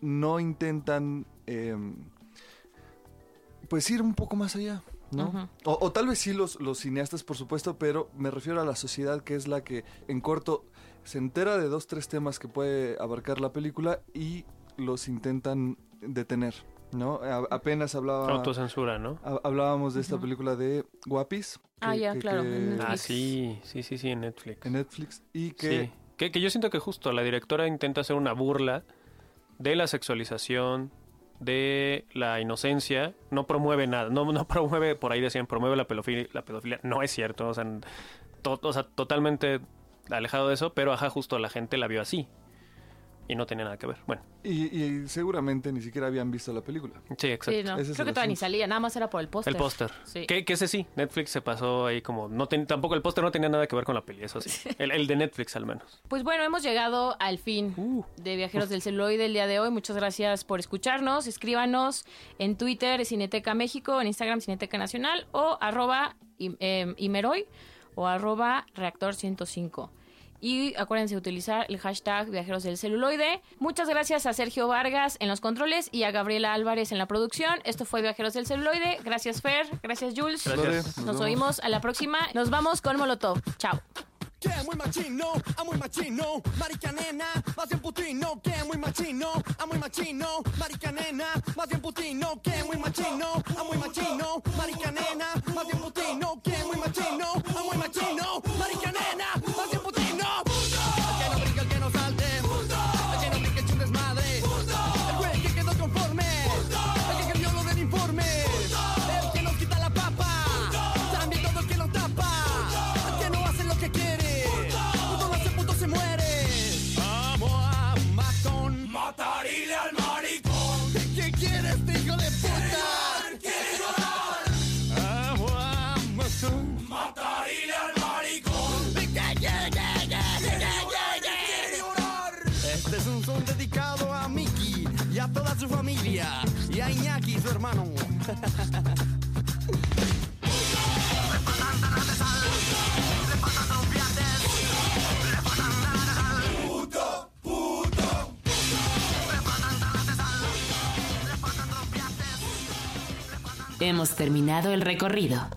no intentan eh, pues ir un poco más allá, ¿no? O, o tal vez sí los, los cineastas, por supuesto, pero me refiero a la sociedad que es la que en corto se entera de dos, tres temas que puede abarcar la película y los intentan detener, ¿no? A- apenas hablaba... Autocensura, ¿no? ha- Hablábamos de esta película de Guapis. Ah, ya, claro, en Netflix. Ah, sí, sí, sí, sí, en Netflix. en Netflix y que Sí. Que, que yo siento que justo la directora intenta hacer una burla de la sexualización, de la inocencia, no promueve nada, no, promueve, por ahí decían, promueve la pedofilia, la pedofilia, no es cierto, o sea, totalmente alejado de eso, pero ajá, justo la gente la vio así y no tenía nada que ver. Bueno, y, y seguramente ni siquiera habían visto la película. sí, exacto. Sí, no. Creo que todavía ni salía, nada más era por el póster. El póster. Sí. Que, que ese sí, Netflix se pasó ahí como... no ten- Tampoco el póster no tenía nada que ver con la peli, eso sí. El, el de Netflix al menos. Pues bueno, hemos llegado al fin Uh. de Viajeros del Celuloide el día de hoy. Muchas gracias por escucharnos. Escríbanos en Twitter Cineteca México, en Instagram Cineteca Nacional o arroba im- em, Imeroy o arroba Reactor 105. Y acuérdense de utilizar el hashtag Viajeros del Celuloide. Muchas gracias a Sergio Vargas en los controles y a Gabriela Álvarez en la producción. Esto fue Viajeros del Celuloide. Gracias Fer, gracias Jules. Gracias. Nos vemos. oímos a la próxima. Nos vamos con Molotov. Chao. Que muy machino, a muy machino, marica nena, más bien putino, que muy machino, a muy machino, marica nena, más bien putino, que muy machino, a muy machino, marica nena, más bien putino, que muy machino, a muy machino, marica nena, Hemos terminado el recorrido.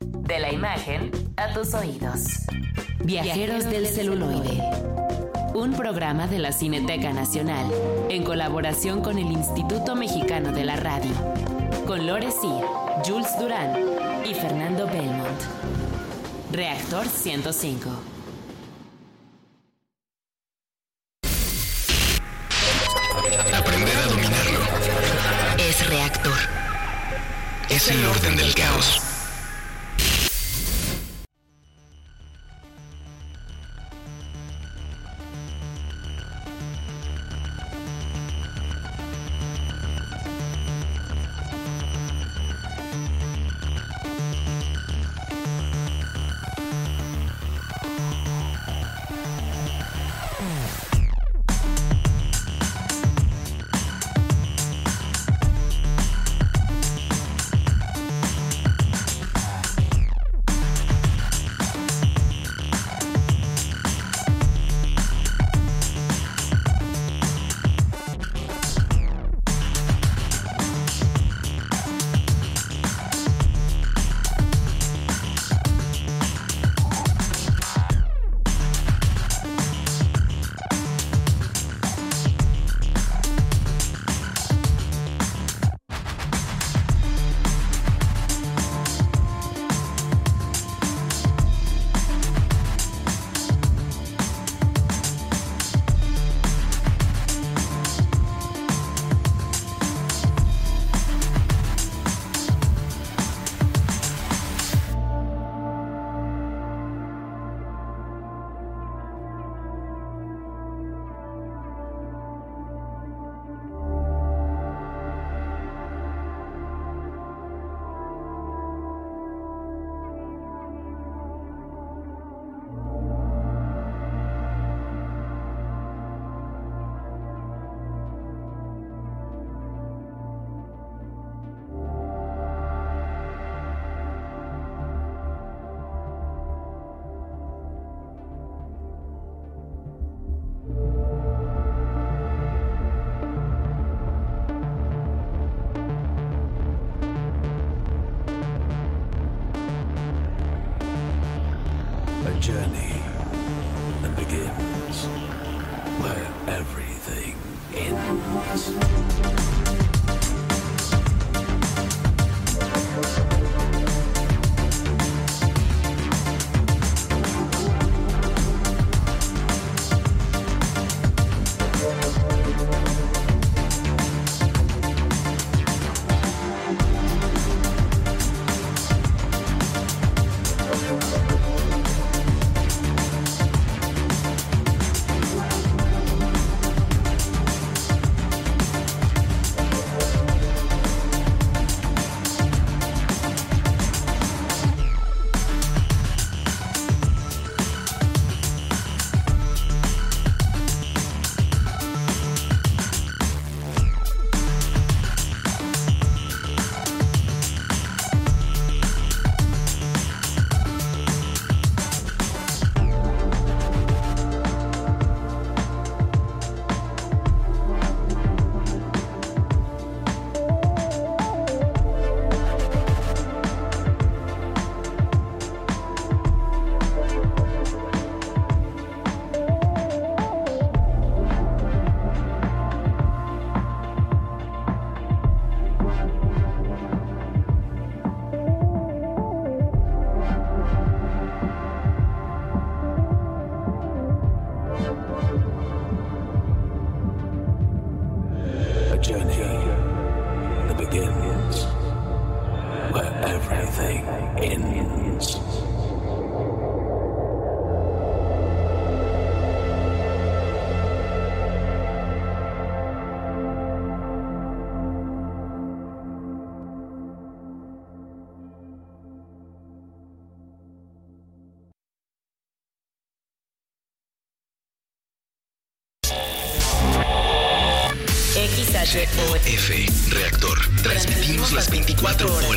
De la imagen a tus oídos. Viajeros del celuloide. Un programa de la Cineteca Nacional en colaboración con el Instituto Mexicano de la Radio. Con Lore Sir, Jules Durán y Fernando Belmont. Reactor 105. Aprender a dominarlo Es reactor. es el orden del caos.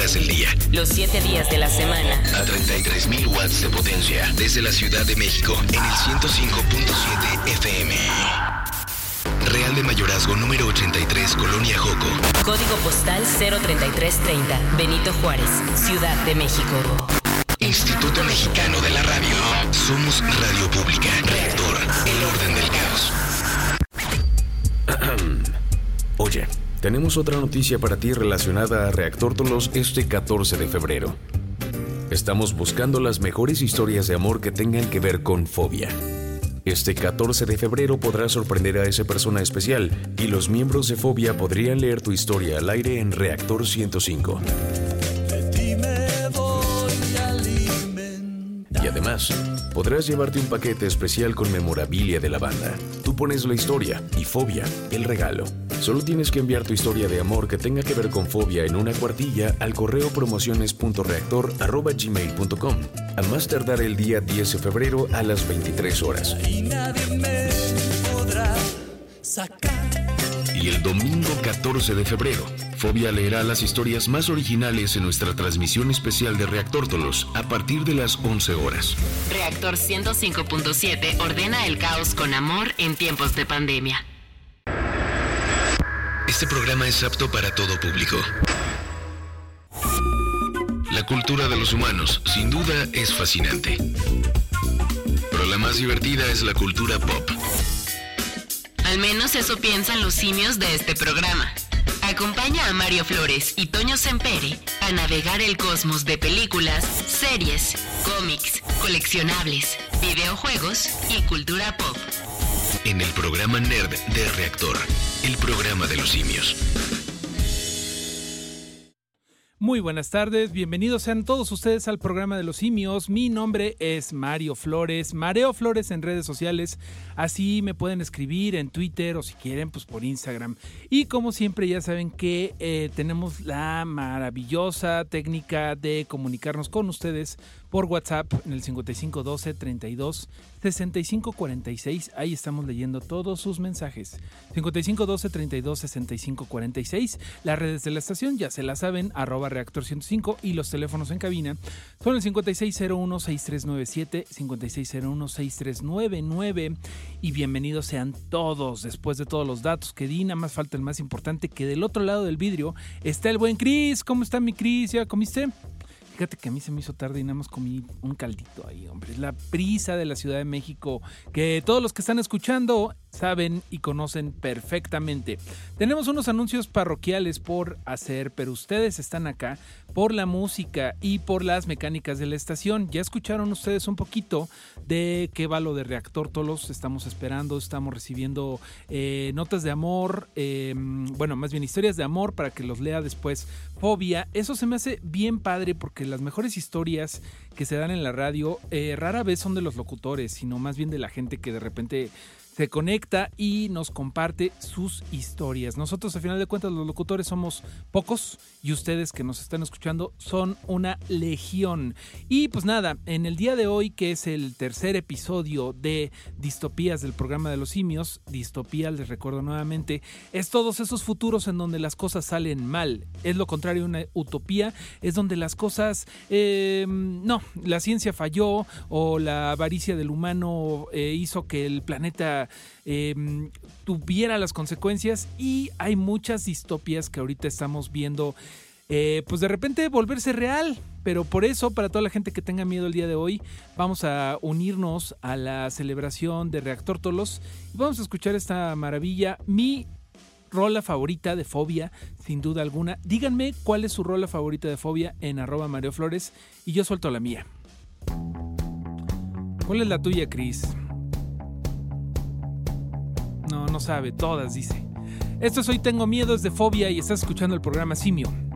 Horas del día. los 7 días de la semana. A 33.000 watts de potencia. Desde la Ciudad de México, en el 105.7 FM. Real de Mayorazgo número 83, Colonia Joco. Código postal 03330, Benito Juárez, Ciudad de México. Instituto Mexicano de la Radio. Somos Radio Pública. Reactor. El orden del caos. Tenemos otra noticia para ti relacionada a Reactor Tolos este 14 de febrero. Estamos buscando las mejores historias de amor que tengan que ver con fobia. Este 14 de febrero podrás sorprender a esa persona especial y los miembros de Fobia podrían leer tu historia al aire en Reactor 105. Y además, podrás llevarte un paquete especial con memorabilia de la banda. Tú pones la historia y Fobia, el regalo. Solo tienes que enviar tu historia de amor que tenga que ver con Fobia en una cuartilla al correo promociones.reactor.gmail.com a más tardar el día 10 de febrero a las 23 horas. Y el domingo 14 de febrero, Fobia leerá las historias más originales en nuestra transmisión especial de Reactor Tolos a partir de las 11 horas. Reactor 105.7 ordena el caos con amor en tiempos de pandemia. Este programa es apto para todo público. La cultura de los humanos, sin duda, es fascinante. Pero la más divertida es la cultura pop. Al menos eso piensan los simios de este programa. Acompaña a Mario Flores y Toño Sempere a navegar el cosmos de películas, series, cómics, coleccionables, videojuegos y cultura pop. En el programa Nerd de Reactor, el programa de los simios. Muy buenas tardes, bienvenidos sean todos ustedes al programa de los simios. Mi nombre es Mario Flores, Mareo Flores en redes sociales. Así me pueden escribir en Twitter o si quieren, pues por Instagram. Y como siempre ya saben que eh, tenemos la maravillosa técnica de comunicarnos con ustedes por WhatsApp en el 5512 32 65 46. Ahí estamos leyendo todos sus mensajes. 5512 32 65 46. Las redes de la estación ya se la saben, arroba reactor 105 y los teléfonos en cabina son el 5601 6397, 5601 6399 y bienvenidos sean todos. Después de todos los datos que di, nada más falta el más importante que del otro lado del vidrio está el buen Cris. ¿Cómo está mi Cris? ¿Ya comiste? Fíjate que a mí se me hizo tarde y nada más comí un caldito ahí, hombre. La prisa de la Ciudad de México que todos los que están escuchando saben y conocen perfectamente. Tenemos unos anuncios parroquiales por hacer, pero ustedes están acá por la música y por las mecánicas de la estación. Ya escucharon ustedes un poquito de qué va lo de Reactor Tolos. Estamos esperando, estamos recibiendo eh, notas de amor, eh, bueno, más bien historias de amor para que los lea después Fobia. Eso se me hace bien padre porque las mejores historias que se dan en la radio eh, rara vez son de los locutores, sino más bien de la gente que de repente se conecta y nos comparte sus historias. Nosotros, a final de cuentas, los locutores somos pocos y ustedes que nos están escuchando son una legión. Y pues nada, en el día de hoy, que es el tercer episodio de Distopías del programa de los simios, Distopía, les recuerdo nuevamente, es todos esos futuros en donde las cosas salen mal. Es lo contrario una utopía, es donde las cosas, eh, no, la ciencia falló o la avaricia del humano eh, hizo que el planeta eh, tuviera las consecuencias y hay muchas distopías que ahorita estamos viendo eh, pues de repente volverse real. Pero por eso, para toda la gente que tenga miedo el día de hoy, vamos a unirnos a la celebración de Reactor Tolos y vamos a escuchar esta maravilla. Mi rola favorita de Fobia, sin duda alguna. Díganme cuál es su rola favorita de Fobia en arroba Mario Flores y yo suelto la mía. ¿Cuál es la tuya, Cris? No, no sabe, todas, dice. Esto es Hoy Tengo Miedo, es de Fobia y estás escuchando el programa Simio.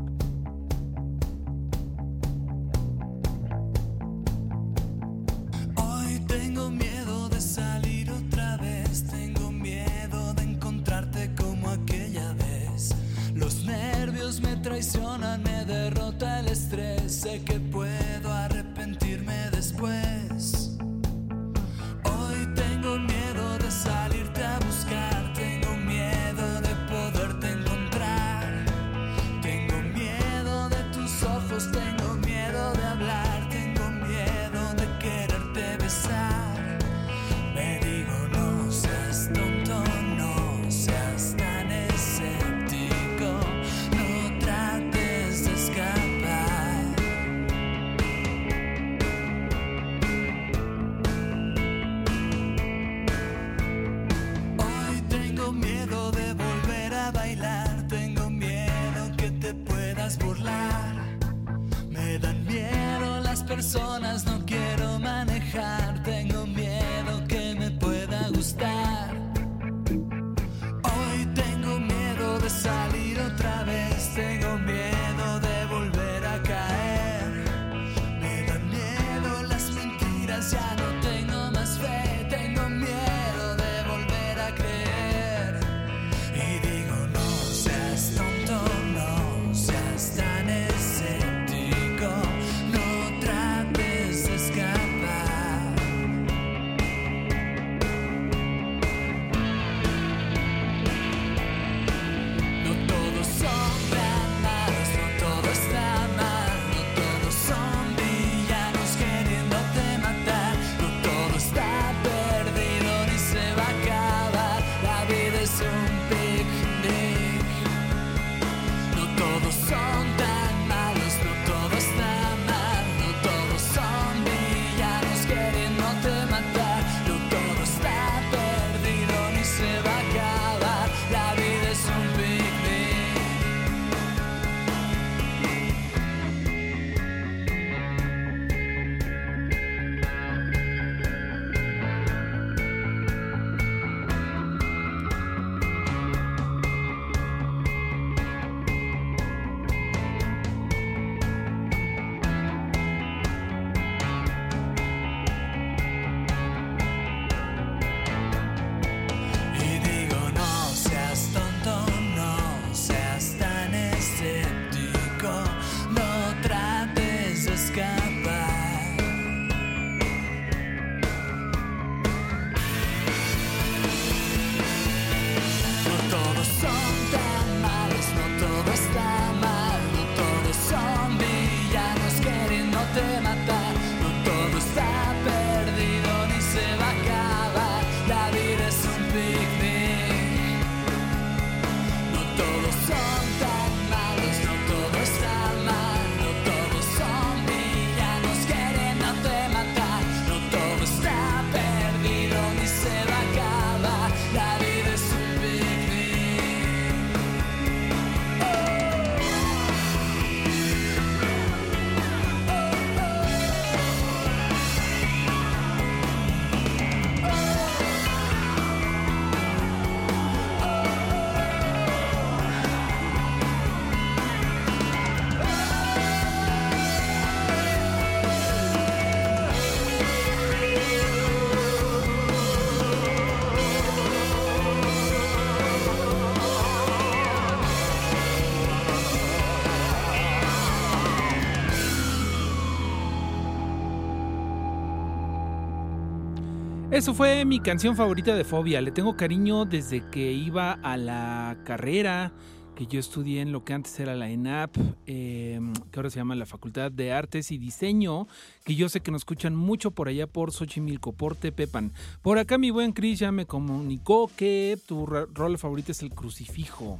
Eso fue mi canción favorita de Fobia. Le tengo cariño desde que iba a la carrera que yo estudié en lo que antes era la ENAP, eh, que ahora se llama la Facultad de Artes y Diseño, que yo sé que nos escuchan mucho por allá por Xochimilco, por Tepepan. Por acá mi buen Chris ya me comunicó que tu ro- rol favorito es el crucifijo.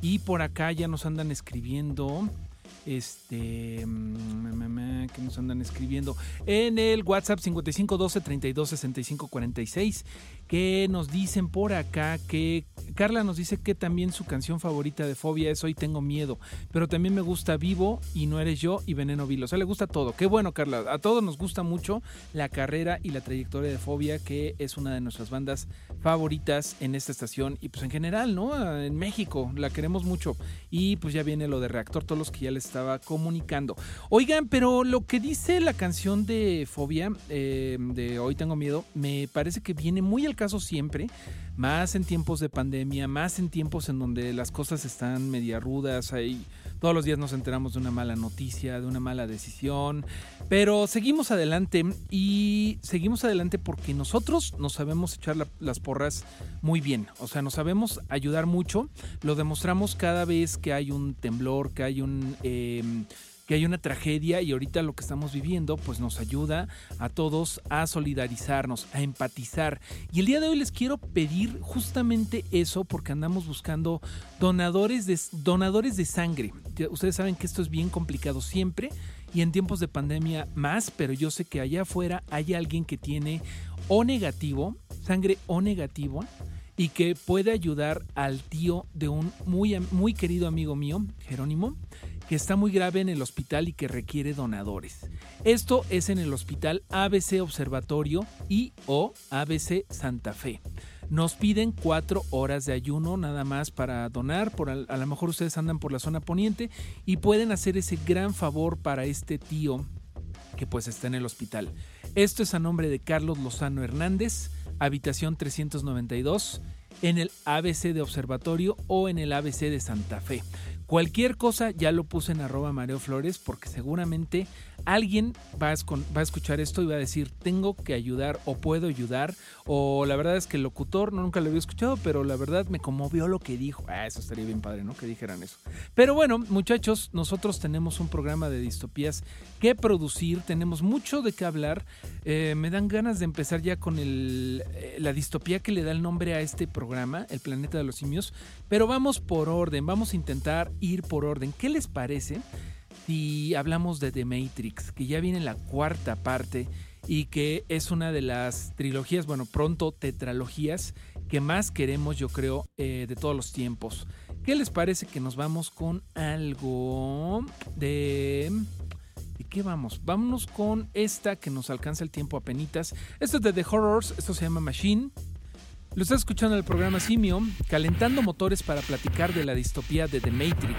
Y por acá ya nos andan escribiendo. Este. mm, que nos andan escribiendo? En el WhatsApp 5512 32 65 46. Que nos dicen por acá que. Carla nos dice que también su canción favorita de Fobia es Hoy Tengo Miedo. Pero también me gusta Vivo y No Eres Yo y Veneno Vil. O sea, le gusta todo. Qué bueno, Carla. A todos nos gusta mucho la carrera y la trayectoria de Fobia, que es una de nuestras bandas favoritas en esta estación y pues en general, ¿no? En México la queremos mucho y pues ya viene lo de Reactor Todos los que ya les estaba comunicando. Oigan, pero lo que dice la canción de Fobia, eh, de Hoy Tengo Miedo, me parece que viene muy al caso siempre, más en tiempos de pandemia, más en tiempos en donde las cosas están media rudas, ahí todos los días nos enteramos de una mala noticia, de una mala decisión, pero seguimos adelante y seguimos adelante porque nosotros nos sabemos echar la- las porras muy bien, o sea, nos sabemos ayudar mucho, lo demostramos cada vez que hay un temblor, que hay un... eh, hay una tragedia y ahorita lo que estamos viviendo pues nos ayuda a todos a solidarizarnos, a empatizar. Y el día de hoy les quiero pedir justamente eso porque andamos buscando donadores de, donadores de sangre. Ustedes saben que esto es bien complicado siempre y en tiempos de pandemia más, pero yo sé que allá afuera hay alguien que tiene O negativo, sangre O negativo y que puede ayudar al tío de un muy, muy querido amigo mío, Jerónimo, que está muy grave en el hospital y que requiere donadores. Esto es en el hospital ABC Observatorio y o ABC Santa Fe. Nos piden cuatro horas de ayuno nada más para donar. Por a lo mejor ustedes andan por la zona poniente y pueden hacer ese gran favor para este tío que pues está en el hospital. Esto es a nombre de Carlos Lozano Hernández, habitación 392, en el ABC de Observatorio o en el ABC de Santa Fe. Cualquier cosa ya lo puse en arroba Mareo Flores porque seguramente alguien va a, escuchar esto y va a decir tengo que ayudar o puedo ayudar o la verdad es que el locutor no, nunca lo había escuchado pero la verdad me conmovió lo que dijo. Ah, eso estaría bien padre, ¿no? Que dijeran eso. Pero bueno, muchachos, nosotros tenemos un programa de distopías que producir, tenemos mucho de qué hablar. Eh, me dan ganas de empezar ya con eh, la distopía que le da el nombre a este programa, El Planeta de los Simios. Pero vamos por orden, vamos a intentar ir por orden. ¿Qué les parece si hablamos de The Matrix, que ya viene la cuarta parte y que es una de las trilogías, bueno, pronto tetralogías que más queremos, yo creo, eh, de todos los tiempos? ¿Qué les parece que nos vamos con algo de... ¿De qué vamos? Vámonos con esta que nos alcanza el tiempo a penitas. Esto es de The Horrors, esto se llama Machine. Lo estás escuchando en el programa Simio, calentando motores para platicar de la distopía de The Matrix.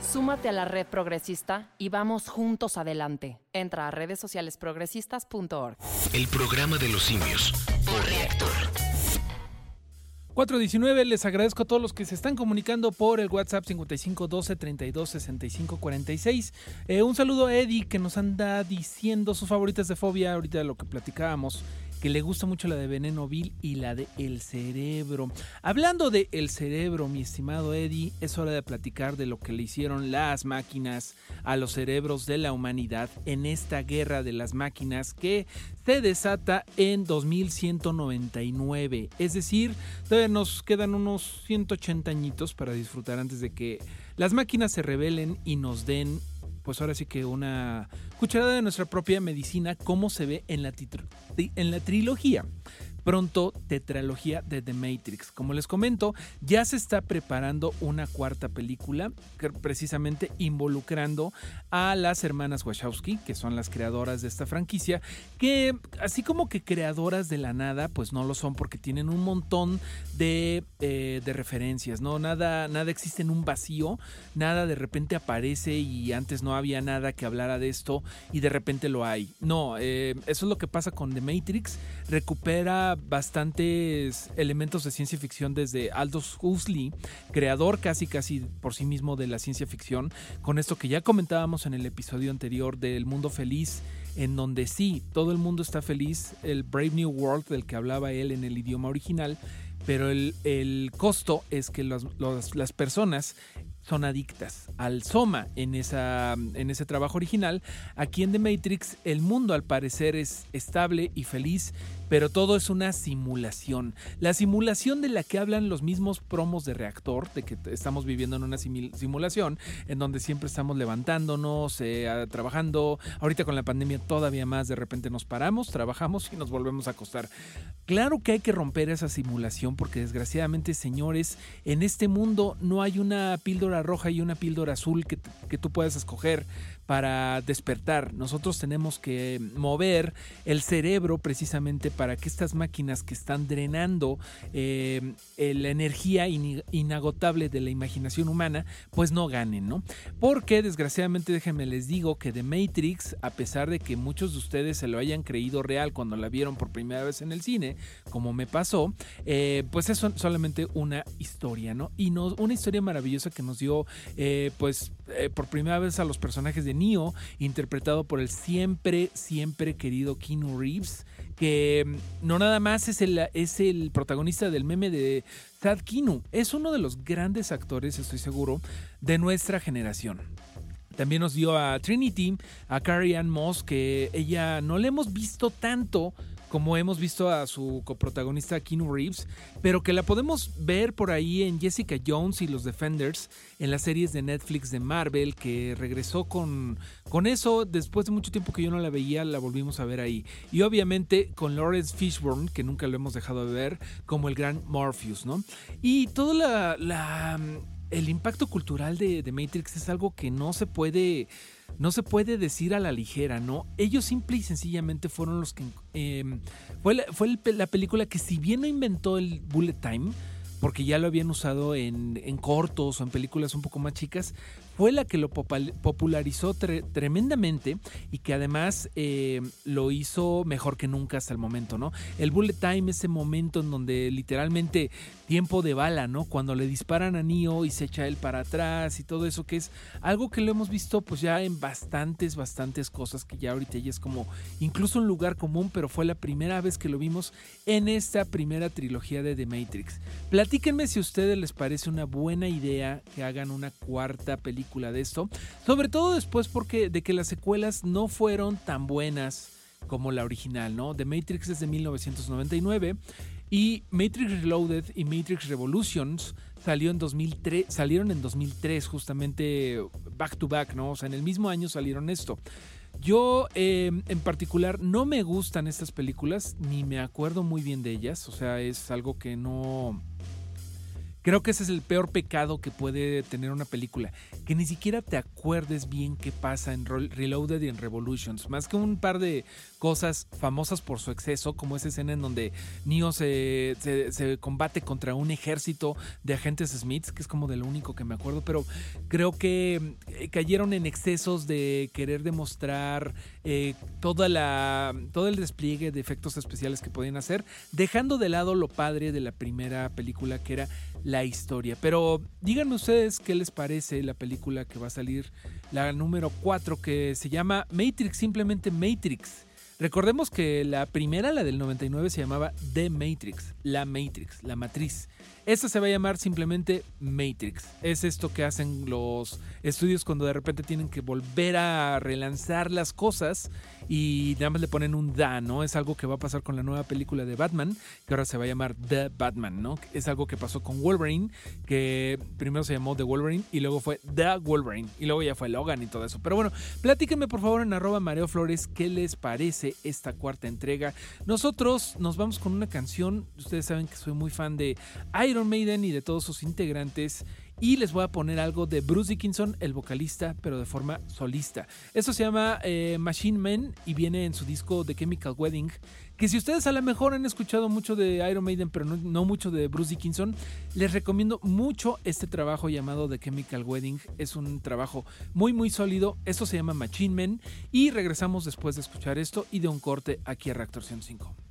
súmate a la red progresista y vamos juntos adelante. Entra a redes sociales progresistas.org. El programa de los simios por reactor. 419, les agradezco a todos los que se están comunicando por el WhatsApp 55 12 32 65 46. Eh, un saludo a Eddie que nos anda diciendo sus favoritas de fobia, ahorita de lo que platicábamos, que le gusta mucho la de Veneno Vil y la de El Cerebro. Hablando de El Cerebro, mi estimado Eddie, es hora de platicar de lo que le hicieron las máquinas a los cerebros de la humanidad en esta guerra de las máquinas que se desata en 2199. Es decir, todavía nos quedan unos 180 añitos para disfrutar antes de que las máquinas se rebelen y nos den, pues ahora sí que una cucharada de nuestra propia medicina, como se ve en la, en la trilogía. Pronto, tetralogía de The Matrix. Como les comento, ya se está preparando una cuarta película, que precisamente involucrando a las hermanas Wachowski, que son las creadoras de esta franquicia, que así como que creadoras de la nada, pues no lo son porque tienen un montón de, eh, de referencias, ¿no? Nada, nada existe en un vacío, nada de repente aparece y antes no había nada que hablara de esto y de repente lo hay. No, eh, eso es lo que pasa con The Matrix, recupera bastantes elementos de ciencia ficción desde Aldous Huxley, creador casi casi por sí mismo de la ciencia ficción, con esto que ya comentábamos en el episodio anterior del mundo feliz en donde sí, todo el mundo está feliz, el Brave New World del que hablaba él en el idioma original, pero el, el costo es que los- las personas son adictas al soma en, esa, en ese trabajo original. Aquí en The Matrix el mundo al parecer es estable y feliz, pero todo es una simulación. La simulación de la que hablan los mismos promos de reactor, de que estamos viviendo en una simulación en donde siempre estamos levantándonos, eh, trabajando. Ahorita con la pandemia todavía más, de repente nos paramos, trabajamos y nos volvemos a acostar. Claro que hay que romper esa simulación porque desgraciadamente, señores, en este mundo no hay una píldora roja y una píldora azul que, que tú puedas escoger para despertar. Nosotros tenemos que mover el cerebro precisamente para que estas máquinas que están drenando eh, la energía inagotable de la imaginación humana, pues no ganen, ¿no? Porque desgraciadamente déjenme les digo que The Matrix, a pesar de que muchos de ustedes se lo hayan creído real cuando la vieron por primera vez en el cine, como me pasó, eh, pues es sol- solamente una historia, ¿no? Y nos, una historia maravillosa que nos dio, eh, pues, eh, por primera vez a los personajes de Neo, interpretado por el siempre, siempre querido Keanu Reeves, que mm, no nada más es el, es el protagonista del meme de Thad Kinu, es uno de los grandes actores, estoy seguro, de nuestra generación. También nos dio a Trinity, a Carrie Ann Moss, que ella no le hemos visto tanto como hemos visto a su coprotagonista Keanu Reeves, pero que la podemos ver por ahí en Jessica Jones y los Defenders, en las series de Netflix de Marvel, que regresó con, con eso, después de mucho tiempo que yo no la veía, la volvimos a ver ahí. Y obviamente con Lawrence Fishburne, que nunca lo hemos dejado de ver, como el gran Morpheus, ¿no? Y todo la, la el impacto cultural de, de, Matrix es algo que no se puede no se puede decir a la ligera, ¿no? Ellos simple y sencillamente fueron los que... Eh, fue la, fue la película que si bien no inventó el bullet time, porque ya lo habían usado en, en, cortos o en películas un poco más chicas, fue la que lo popularizó tre tremendamente y que además eh, lo hizo mejor que nunca hasta el momento, ¿no? El bullet time, ese momento en donde literalmente tiempo de bala, ¿no? Cuando le disparan a Neo y se echa él para atrás y todo eso, que es algo que lo hemos visto pues ya en bastantes, bastantes cosas que ya ahorita ya es como incluso un lugar común, pero fue la primera vez que lo vimos en esta primera trilogía de The Matrix. Platíquenme si a ustedes les parece una buena idea que hagan una cuarta película de esto, sobre todo después porque de que las secuelas no fueron tan buenas como la original, ¿no? The Matrix es de 1999 y Matrix Reloaded y Matrix Revolutions salió en 2003, salieron en 2003 justamente back to back, ¿no? O sea, en el mismo año salieron esto. Yo eh, en particular no me gustan estas películas, ni me acuerdo muy bien de ellas, o sea, es algo que no Creo que ese es el peor pecado que puede tener una película, que ni siquiera te acuerdes bien qué pasa en Reloaded y en Revolutions, más que un par de cosas famosas por su exceso, como esa escena en donde Neo se, se, combate contra un ejército de agentes Smiths, que es como de lo único que me acuerdo, pero creo que eh, cayeron en excesos de querer demostrar eh, toda la, todo el despliegue de efectos especiales que podían hacer, dejando de lado lo padre de la primera película que era la historia. Pero díganme ustedes qué les parece la película que va a salir, la número 4, que se llama Matrix, simplemente Matrix. Recordemos que la primera, la del 99, se llamaba The Matrix, la Matrix, la matriz. Esta se va a llamar simplemente Matrix. Es esto que hacen los estudios cuando de repente tienen que volver a relanzar las cosas y nada más le ponen un da, ¿no? Es algo que va a pasar con la nueva película de Batman, que ahora se va a llamar The Batman, ¿no? Es algo que pasó con Wolverine, que primero se llamó The Wolverine y luego fue The Wolverine y luego ya fue Logan y todo eso. Pero bueno, platíquenme por favor en arroba Flores qué les parece esta cuarta entrega. Nosotros nos vamos con una canción, ustedes saben que soy muy fan de Iron Maiden y de todos sus integrantes. Y les voy a poner algo de Bruce Dickinson, el vocalista, pero de forma solista. Esto se llama eh, Machine Man y viene en su disco The Chemical Wedding. Que si ustedes a lo mejor han escuchado mucho de Iron Maiden, pero no, mucho de Bruce Dickinson, les recomiendo mucho este trabajo llamado The Chemical Wedding. Es un trabajo muy, muy sólido. Esto se llama Machine Man. Y regresamos después de escuchar esto y de un corte aquí a Reactor 105.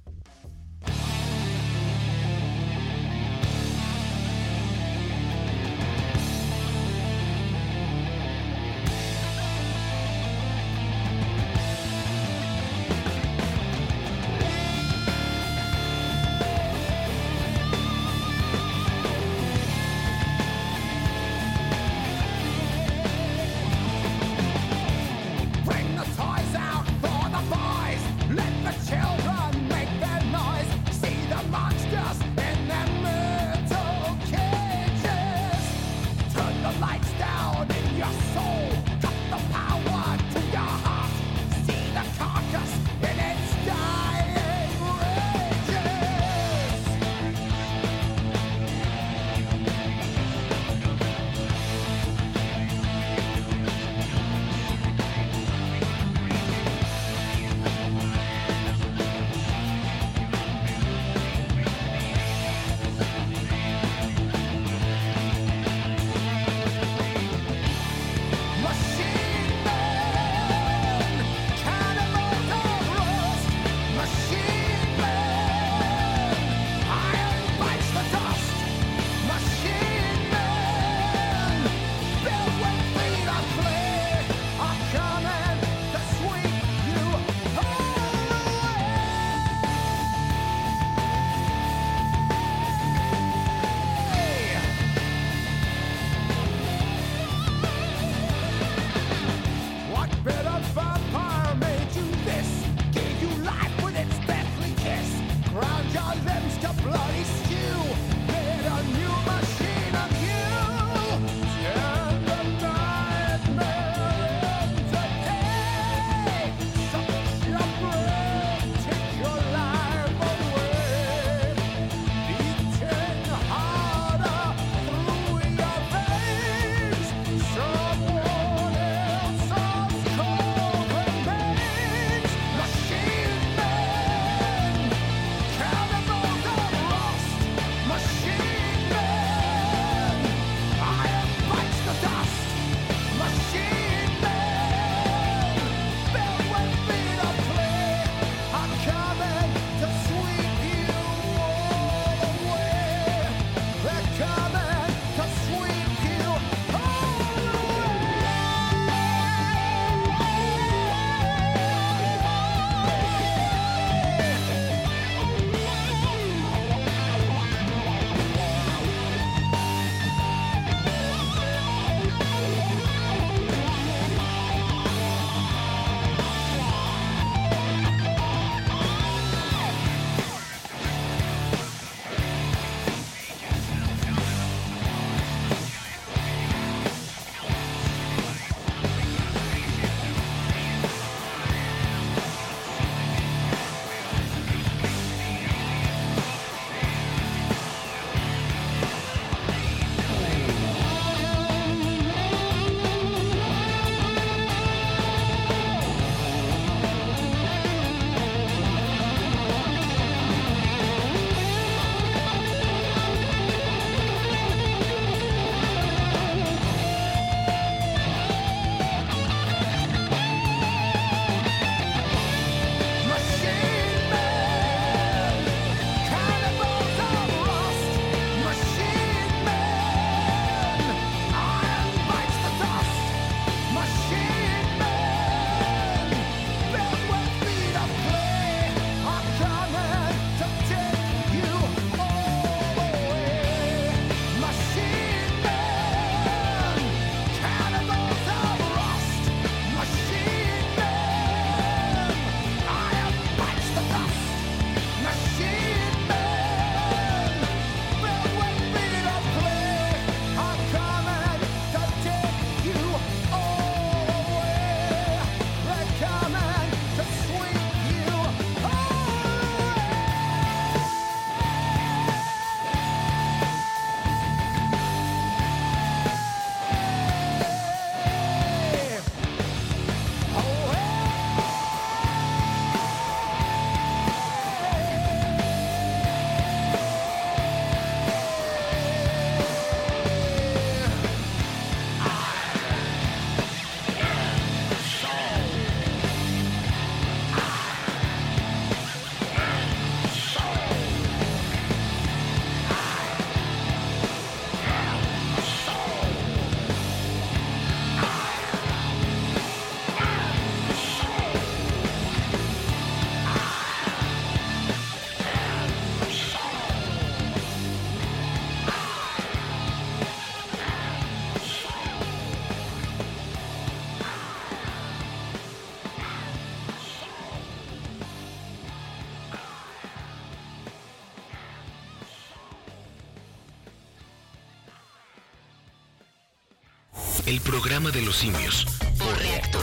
Programa de los simios por reactor.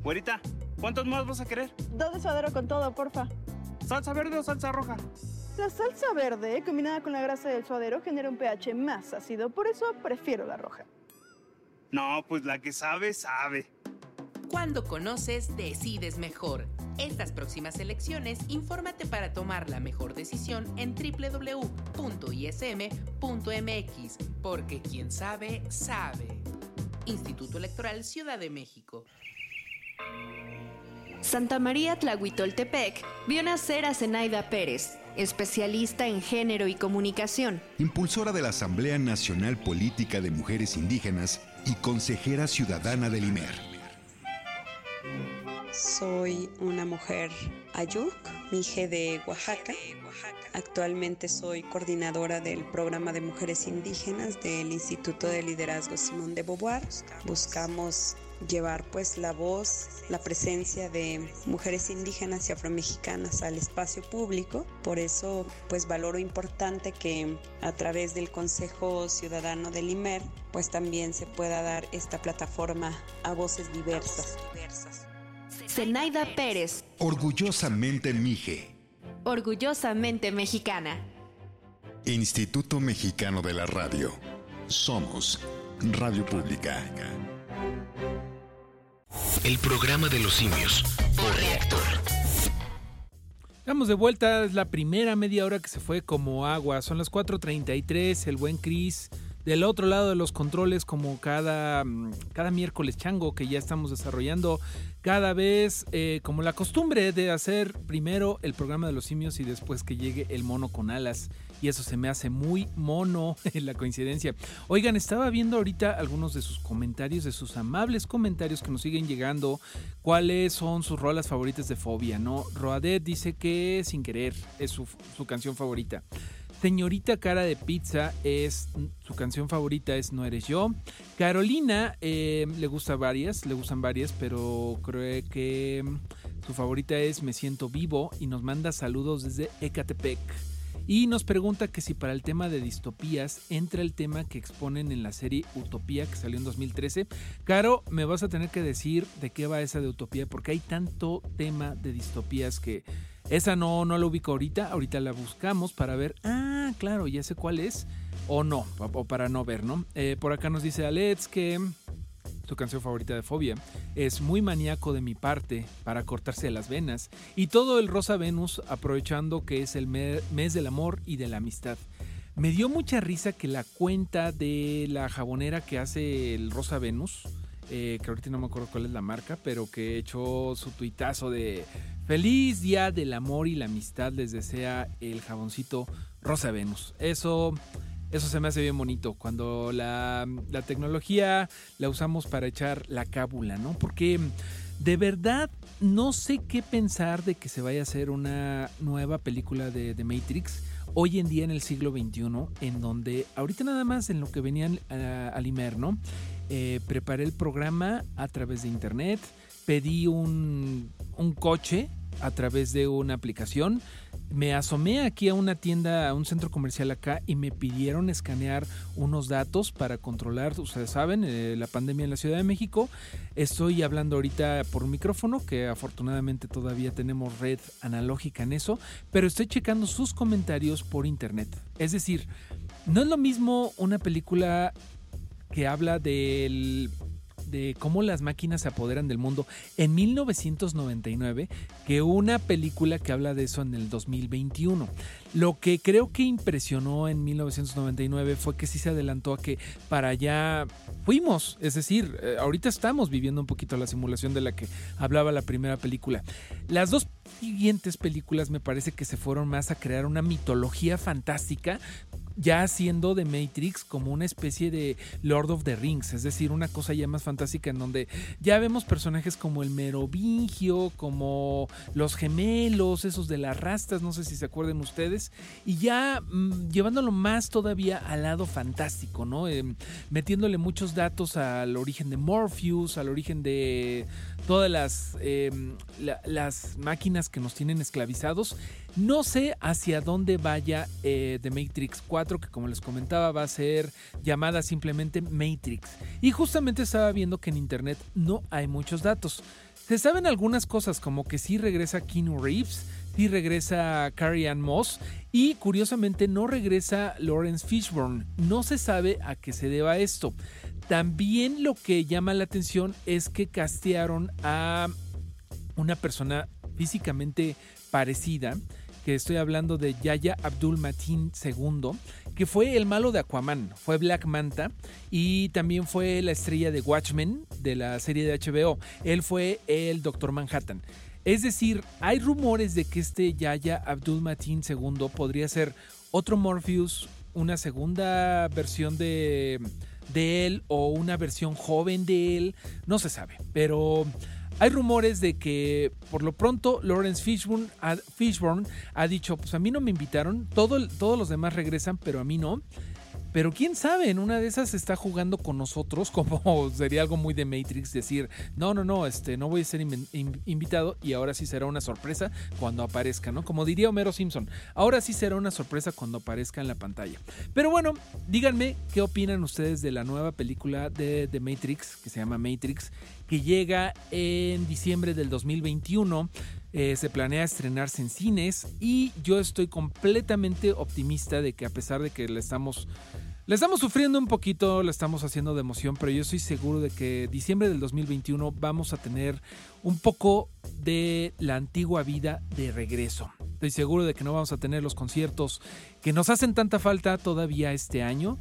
Güerita, ¿cuántos más vas a querer? Dos de suadero con todo, porfa. ¿Salsa verde o salsa roja? La salsa verde, combinada con la grasa del suadero, genera un pH más ácido, por eso prefiero la roja. No, pues la que sabe, sabe. Cuando conoces, decides mejor. Estas próximas elecciones, infórmate para tomar la mejor decisión en www.ism.mx, porque quien sabe, sabe. Instituto Electoral Ciudad de México. Santa María Tlahuitoltepec vio nacer a Zenaida Pérez, especialista en género y comunicación. impulsora de la Asamblea Nacional Política de Mujeres Indígenas y consejera ciudadana del IMER. Soy una mujer Ayuk, mije de Oaxaca. Actualmente soy coordinadora del programa de mujeres indígenas del Instituto de Liderazgo Simón de Beauvoir. Buscamos llevar pues la voz, la presencia de mujeres indígenas y afromexicanas al espacio público. Por eso pues valoro importante que a través del Consejo Ciudadano del IMER pues también se pueda dar esta plataforma a voces diversas. Zenaida Pérez, Orgullosamente Mije. orgullosamente mexicana. Instituto Mexicano de la Radio. Somos Radio Pública. El programa de los simios por reactor. Estamos de vuelta, es la primera media hora que se fue como agua. Son las 4.33, el buen Chris. Del otro lado de los controles, como cada, mm, cada miércoles chango que ya estamos desarrollando, cada vez eh, como la costumbre de hacer primero el programa de los simios y después que llegue el mono con alas. Y eso se me hace muy mono en la coincidencia. Oigan, estaba viendo ahorita algunos de sus comentarios, de sus amables comentarios que nos siguen llegando. ¿Cuáles son sus rolas favoritas de Fobia? ¿No? Roadet dice que Sin Querer es su, su canción favorita. Señorita Cara de Pizza es su canción favorita es No Eres Yo. Carolina eh, le gusta varias, le gustan varias, pero creo que su favorita es Me Siento Vivo y nos manda saludos desde Ecatepec. Y nos pregunta que si para el tema de distopías entra el tema que exponen en la serie Utopía que salió en 2013. Caro, me vas a tener que decir de qué va esa de Utopía porque hay tanto tema de distopías que esa no, no la ubico ahorita. Ahorita la buscamos para ver. Ah, claro, ya sé cuál es. O no, o para no ver, ¿no? Eh, por acá nos dice Alex que su canción favorita de Fobia es muy maníaco de mi parte para cortarse las venas. Y todo el Rosa Venus aprovechando que es el me- mes del amor y de la amistad. Me dio mucha risa que la cuenta de la jabonera que hace el Rosa Venus, eh, que ahorita no me acuerdo cuál es la marca, pero que echó su tuitazo de Feliz Día del Amor y la Amistad, les desea el jaboncito Rosa Venus. Eso, eso se me hace bien bonito, cuando la, la tecnología la usamos para echar la cábula, ¿no? Porque de verdad no sé qué pensar de que se vaya a hacer una nueva película de, de Matrix hoy en día en el siglo XXI, en donde ahorita nada más en lo que venían a- al IMER, ¿no? Eh, preparé el programa a través de internet, pedí un, coche a través de una aplicación, me asomé aquí a una tienda, a un centro comercial acá y me pidieron escanear unos datos para controlar, ustedes saben, eh, la pandemia en la Ciudad de México. Estoy hablando ahorita por micrófono, que afortunadamente todavía tenemos red analógica en eso, pero estoy checando sus comentarios por internet. Es decir, no es lo mismo una película que habla de cómo las máquinas se apoderan del mundo en 1999 que una película que habla de eso en el 2021. Lo que creo que impresionó en 1999 fue que sí se adelantó a que para allá fuimos, es decir, eh, ahorita estamos viviendo un poquito la simulación de la que hablaba la primera película. Las dos siguientes películas me parece que se fueron más a crear una mitología fantástica ya haciendo de Matrix como una especie de Lord of the Rings, es decir, una cosa ya más fantástica en donde ya vemos personajes como el Merovingio, como los gemelos, esos de las rastas, no sé si se acuerden ustedes, y ya mm, llevándolo más todavía al lado fantástico, ¿no? Em, metiéndole muchos datos al origen de Morpheus, al origen de todas las, em, la- las máquinas que nos tienen esclavizados. No sé hacia dónde vaya eh, The Matrix 4, 4 que como les comentaba va a ser llamada simplemente Matrix. Y justamente estaba viendo que en internet no hay muchos datos. Se saben algunas cosas como que sí regresa Keanu Reeves, sí regresa Carrie Ann Moss y curiosamente no regresa Lawrence Fishburne. No se sabe a qué se deba esto. También lo que llama la atención es que castearon a una persona físicamente parecida, que estoy hablando de Yaya Abdul Mateen II, que fue el malo de Aquaman, fue Black Manta y también fue la estrella de Watchmen de la serie de HBO. Él fue el Doctor Manhattan. Es decir, hay rumores de que este Yaya Abdul Mateen II podría ser otro Morpheus, una segunda versión de, de él o una versión joven de él, no se sabe, pero hay rumores de que por lo pronto Lawrence Fishburne Fishburne ha dicho, pues a mí no me invitaron, todo, todos los demás regresan, pero a mí no. Pero quién sabe, en una de esas está jugando con nosotros, como sería algo muy de Matrix decir, no, no, no, este, no voy a ser invitado y ahora sí será una sorpresa cuando aparezca, ¿no? Como diría Homero Simpson, ahora sí será una sorpresa cuando aparezca en la pantalla. Pero bueno, díganme qué opinan ustedes de la nueva película de, de Matrix, que se llama Matrix, que llega en diciembre del 2021. Eh, se planea estrenarse en cines y yo estoy completamente optimista de que a pesar de que le estamos la estamos sufriendo un poquito, la estamos haciendo de emoción, pero yo estoy seguro de que diciembre del 2021 vamos a tener un poco de la antigua vida de regreso. Estoy seguro de que no vamos a tener los conciertos que nos hacen tanta falta todavía este año,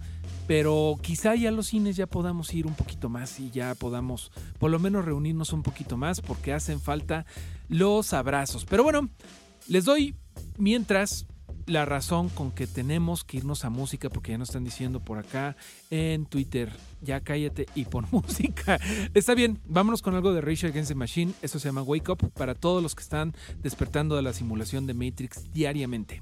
pero quizá ya los cines ya podamos ir un poquito más y ya podamos por lo menos reunirnos un poquito más porque hacen falta los abrazos. Pero bueno, les doy mientras la razón con que tenemos que irnos a música, porque ya nos están diciendo por acá en Twitter, ya cállate y pon música. Está bien, vámonos con algo de Rage Against the Machine, eso se llama Wake Up, para todos los que están despertando de la simulación de Matrix diariamente.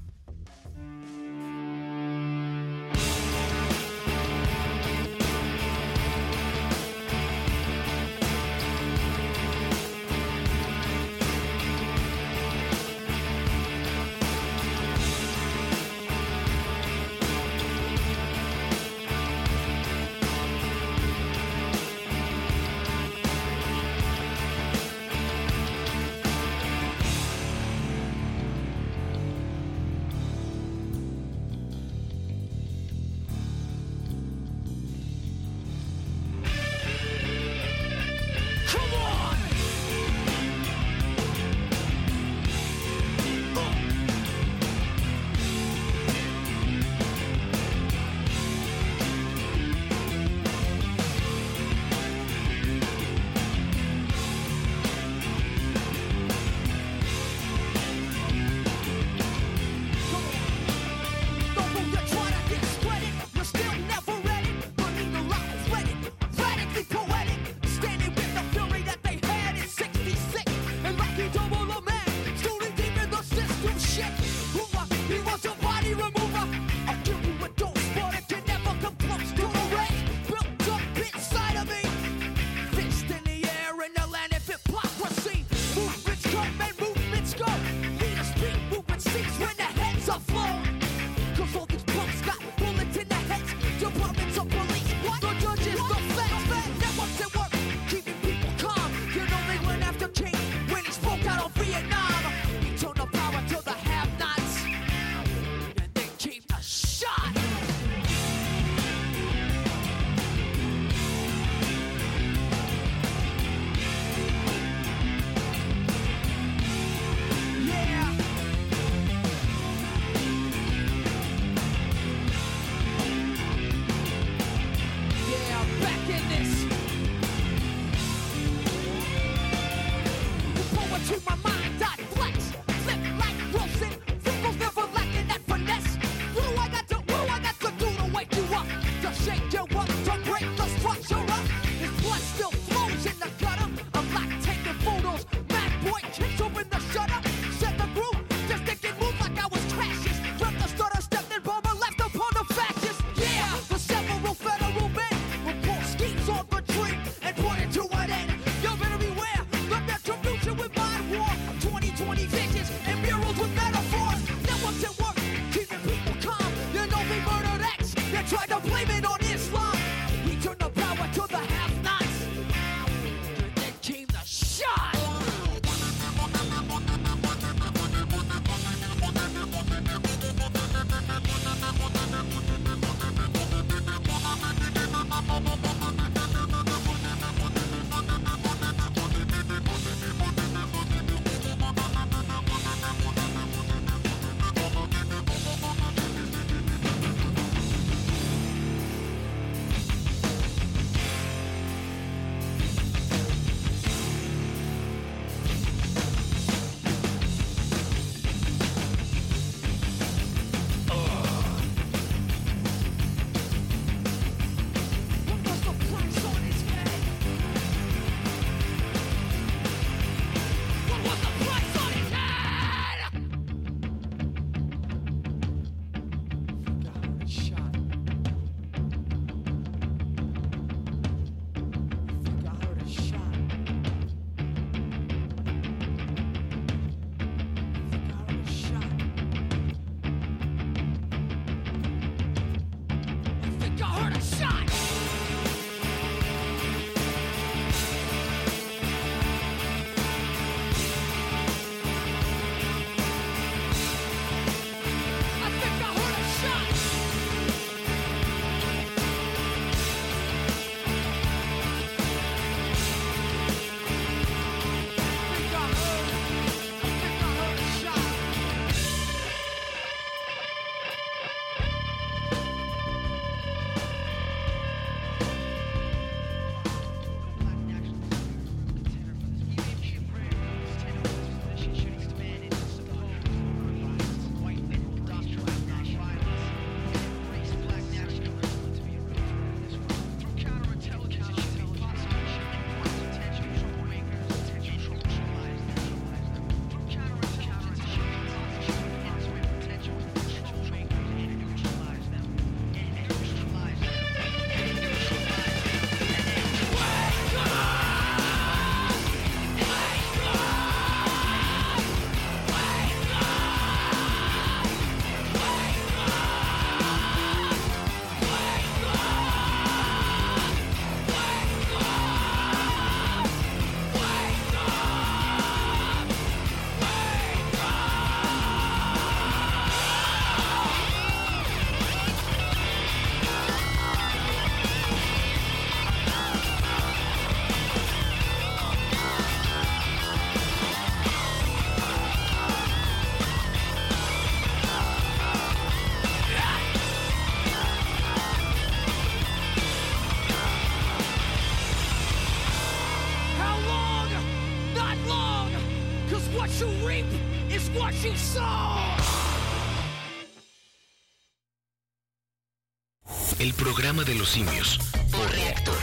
Programa de los simios por reactor.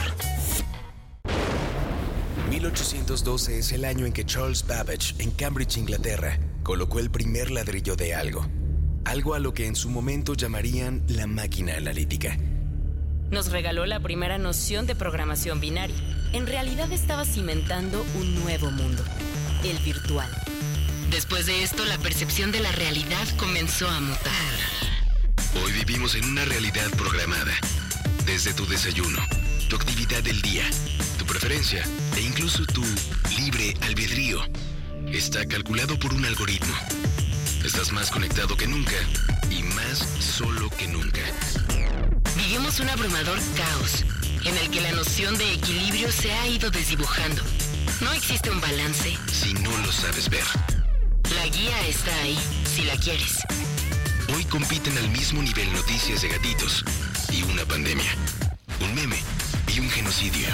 1812 es el año en que Charles Babbage, en Cambridge, Inglaterra, colocó el primer ladrillo de algo. Algo a lo que en su momento llamarían la máquina analítica. Nos regaló la primera noción de programación binaria. En realidad estaba cimentando un nuevo mundo, el virtual. Después de esto, la percepción de la realidad comenzó a mutar. Hoy vivimos en una realidad programada. Desde tu desayuno, tu actividad del día, tu preferencia e incluso tu libre albedrío. Está calculado por un algoritmo. Estás más conectado que nunca y más solo que nunca. Vivimos un abrumador caos en el que la noción de equilibrio se ha ido desdibujando. No existe un balance. Si no lo sabes ver. La guía está ahí, si la quieres. Hoy compiten al mismo nivel noticias de gatitos y una pandemia, un meme y un genocidio.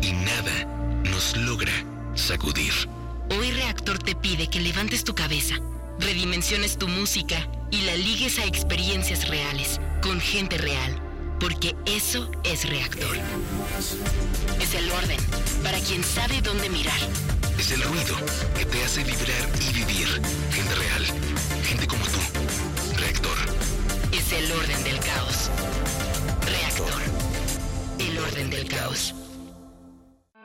Y nada nos logra sacudir. Hoy Reactor te pide que levantes tu cabeza, redimensiones tu música y la ligues a experiencias reales, con gente real, porque eso es Reactor. Es el orden, para quien sabe dónde mirar. Es el ruido que te hace vibrar y vivir. Gente real, gente como tú. El orden del caos. Reactor. El orden del caos.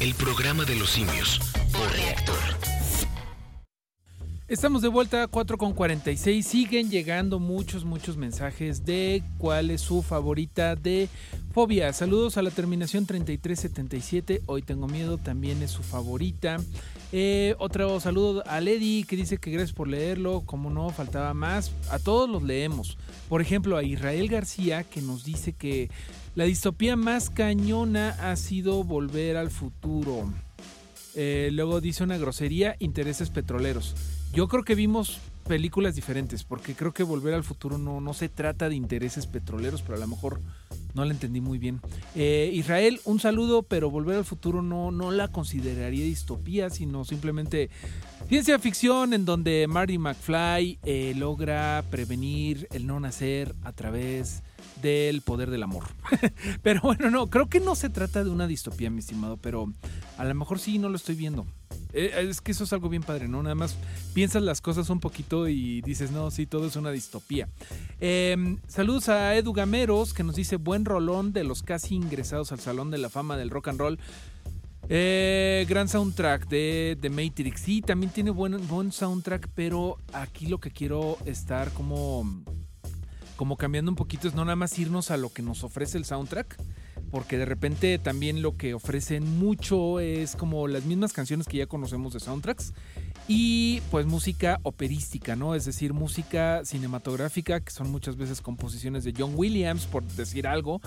El programa de los simios por reactor. Estamos de vuelta a 4 con 46. Siguen llegando muchos, muchos mensajes de cuál es su favorita de Fobia. Saludos a la terminación 3377. Hoy tengo miedo, también es su favorita. Eh, otro saludo a Lady que dice que gracias por leerlo. Como no, faltaba más. A todos los leemos. Por ejemplo, a Israel García que nos dice que la distopía más cañona ha sido volver al futuro. Eh, luego dice una grosería, intereses petroleros. Yo creo que vimos películas diferentes, porque creo que Volver al Futuro no, no se trata de intereses petroleros, pero a lo mejor no la entendí muy bien. Eh, Israel, un saludo, pero Volver al Futuro no, no la consideraría distopía, sino simplemente ciencia ficción en donde Marty McFly eh, logra prevenir el no nacer a través del poder del amor. pero bueno, no, creo que no se trata de una distopía, mi estimado, pero a lo mejor sí no lo estoy viendo. Eh, es que eso es algo bien padre, ¿no? Nada más piensas las cosas un poquito y dices, no, sí, todo es una distopía. Eh, saludos a Edu Gameros, que nos dice buen rolón de los casi ingresados al Salón de la Fama del Rock and Roll. Eh, gran soundtrack de, de Matrix. Sí, también tiene buen, buen soundtrack, pero aquí lo que quiero estar como, como cambiando un poquito es no nada más irnos a lo que nos ofrece el soundtrack, porque de repente también lo que ofrecen mucho es como las mismas canciones que ya conocemos de soundtracks y pues música operística, ¿no? Es decir, música cinematográfica, que son muchas veces composiciones de John Williams, por decir algo.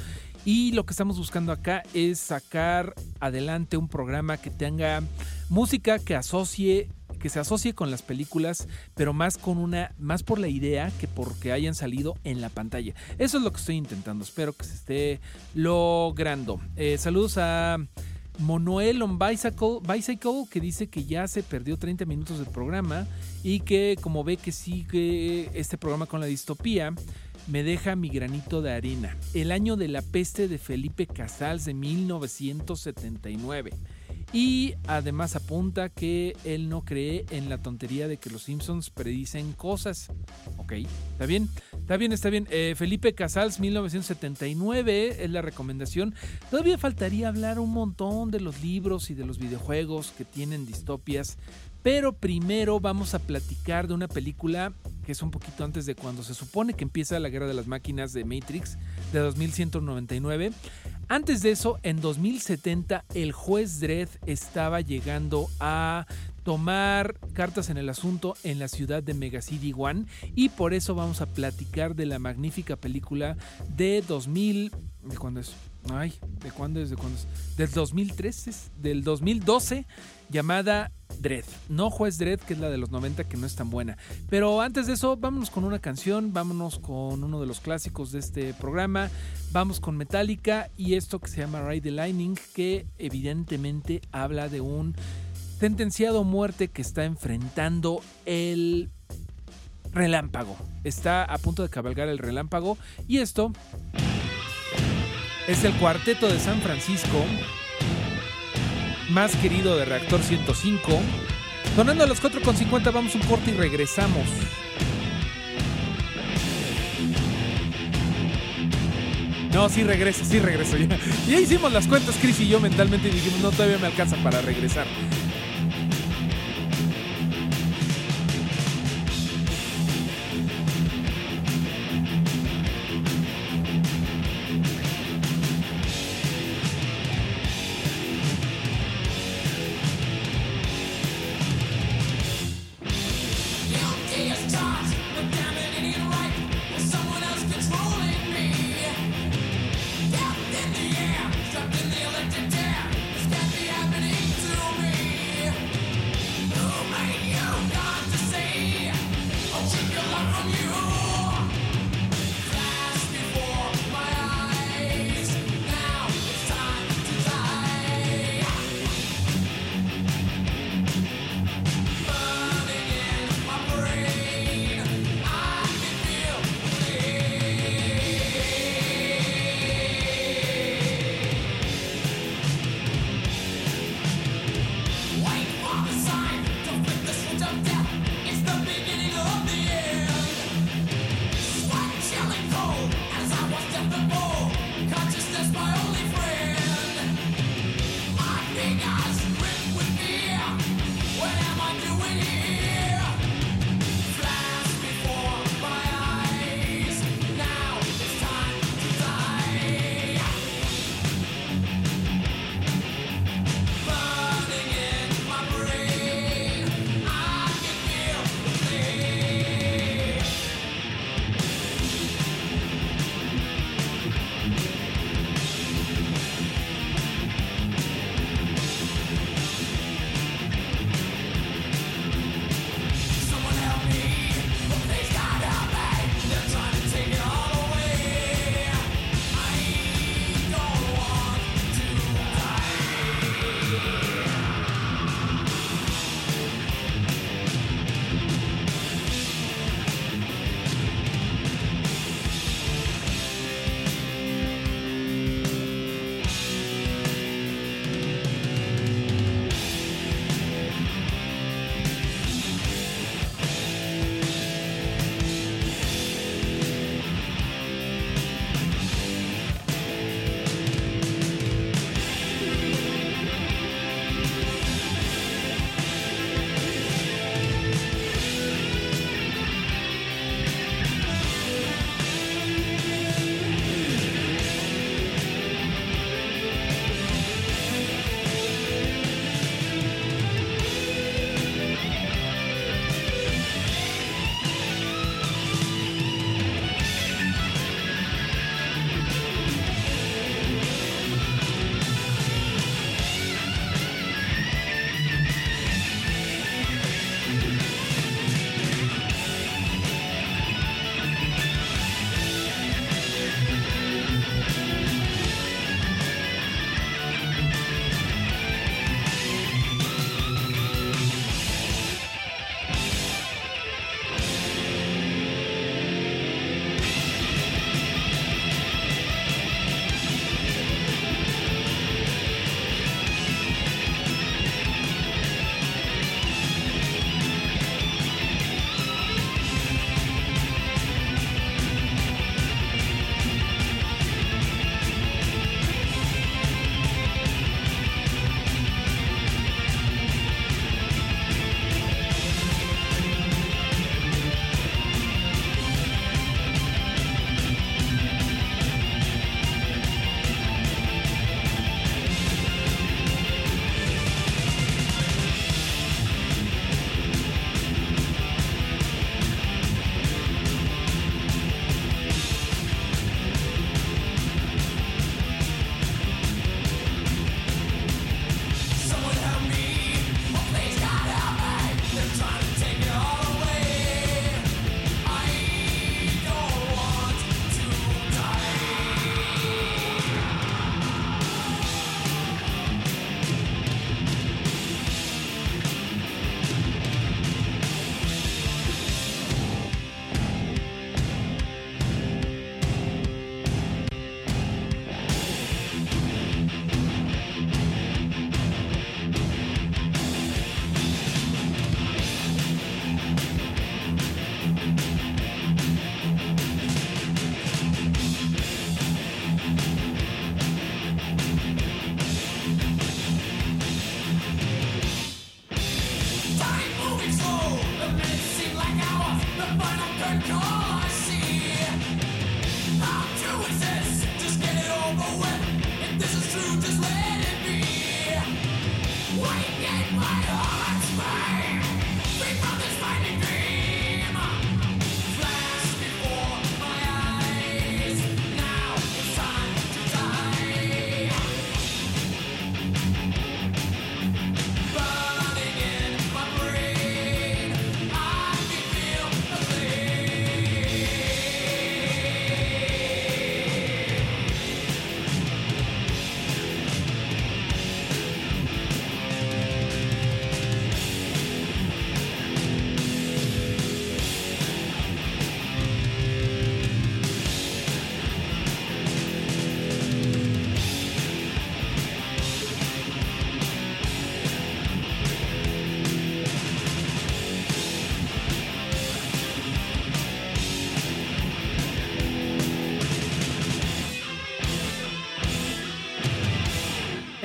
Y lo que estamos buscando acá es sacar adelante un programa que tenga música que asocie que se asocie con las películas, pero más con una, más por la idea que porque hayan salido en la pantalla. Eso es lo que estoy intentando. Espero que se esté logrando. Eh, saludos a Monoel on Bicycle, que dice que ya se perdió 30 minutos del programa y que como ve que sigue este programa con la distopía, me deja mi granito de arena. El año de la peste de Felipe Casals de 1979. Y además apunta que él no cree en la tontería de que los Simpsons predicen cosas. Ok, está bien, está bien, está bien. Eh, Felipe Casals, 1979 es la recomendación. Todavía faltaría hablar un montón de los libros y de los videojuegos que tienen distopias. Pero primero vamos a platicar de una película que es un poquito antes de cuando se supone que empieza la guerra de las máquinas de Matrix de 2199. Antes de eso, en 2070, el juez Dredd estaba llegando a tomar cartas en el asunto en la ciudad de Mega City One y por eso vamos a platicar de la magnífica película de 2000 ¿de cuándo es? Ay, ¿de cuándo es? ¿De cuándo es? Del 2013, del 2012 llamada Dread. No Juez Dread, que es la de los 90, que no es tan buena. Pero antes de eso, vámonos con una canción, vámonos con uno de los clásicos de este programa, vamos con Metallica y esto que se llama Ride the Lightning, que evidentemente habla de un sentenciado a muerte que está enfrentando el relámpago. Está a punto de cabalgar el relámpago y esto es el cuarteto de San Francisco más querido de Reactor 105. Sonando a las 4.50 vamos un corte y regresamos. No, sí regresa, sí regreso ya. Ya hicimos las cuentas, Chris y yo mentalmente y dijimos, no, todavía me alcanza para regresar.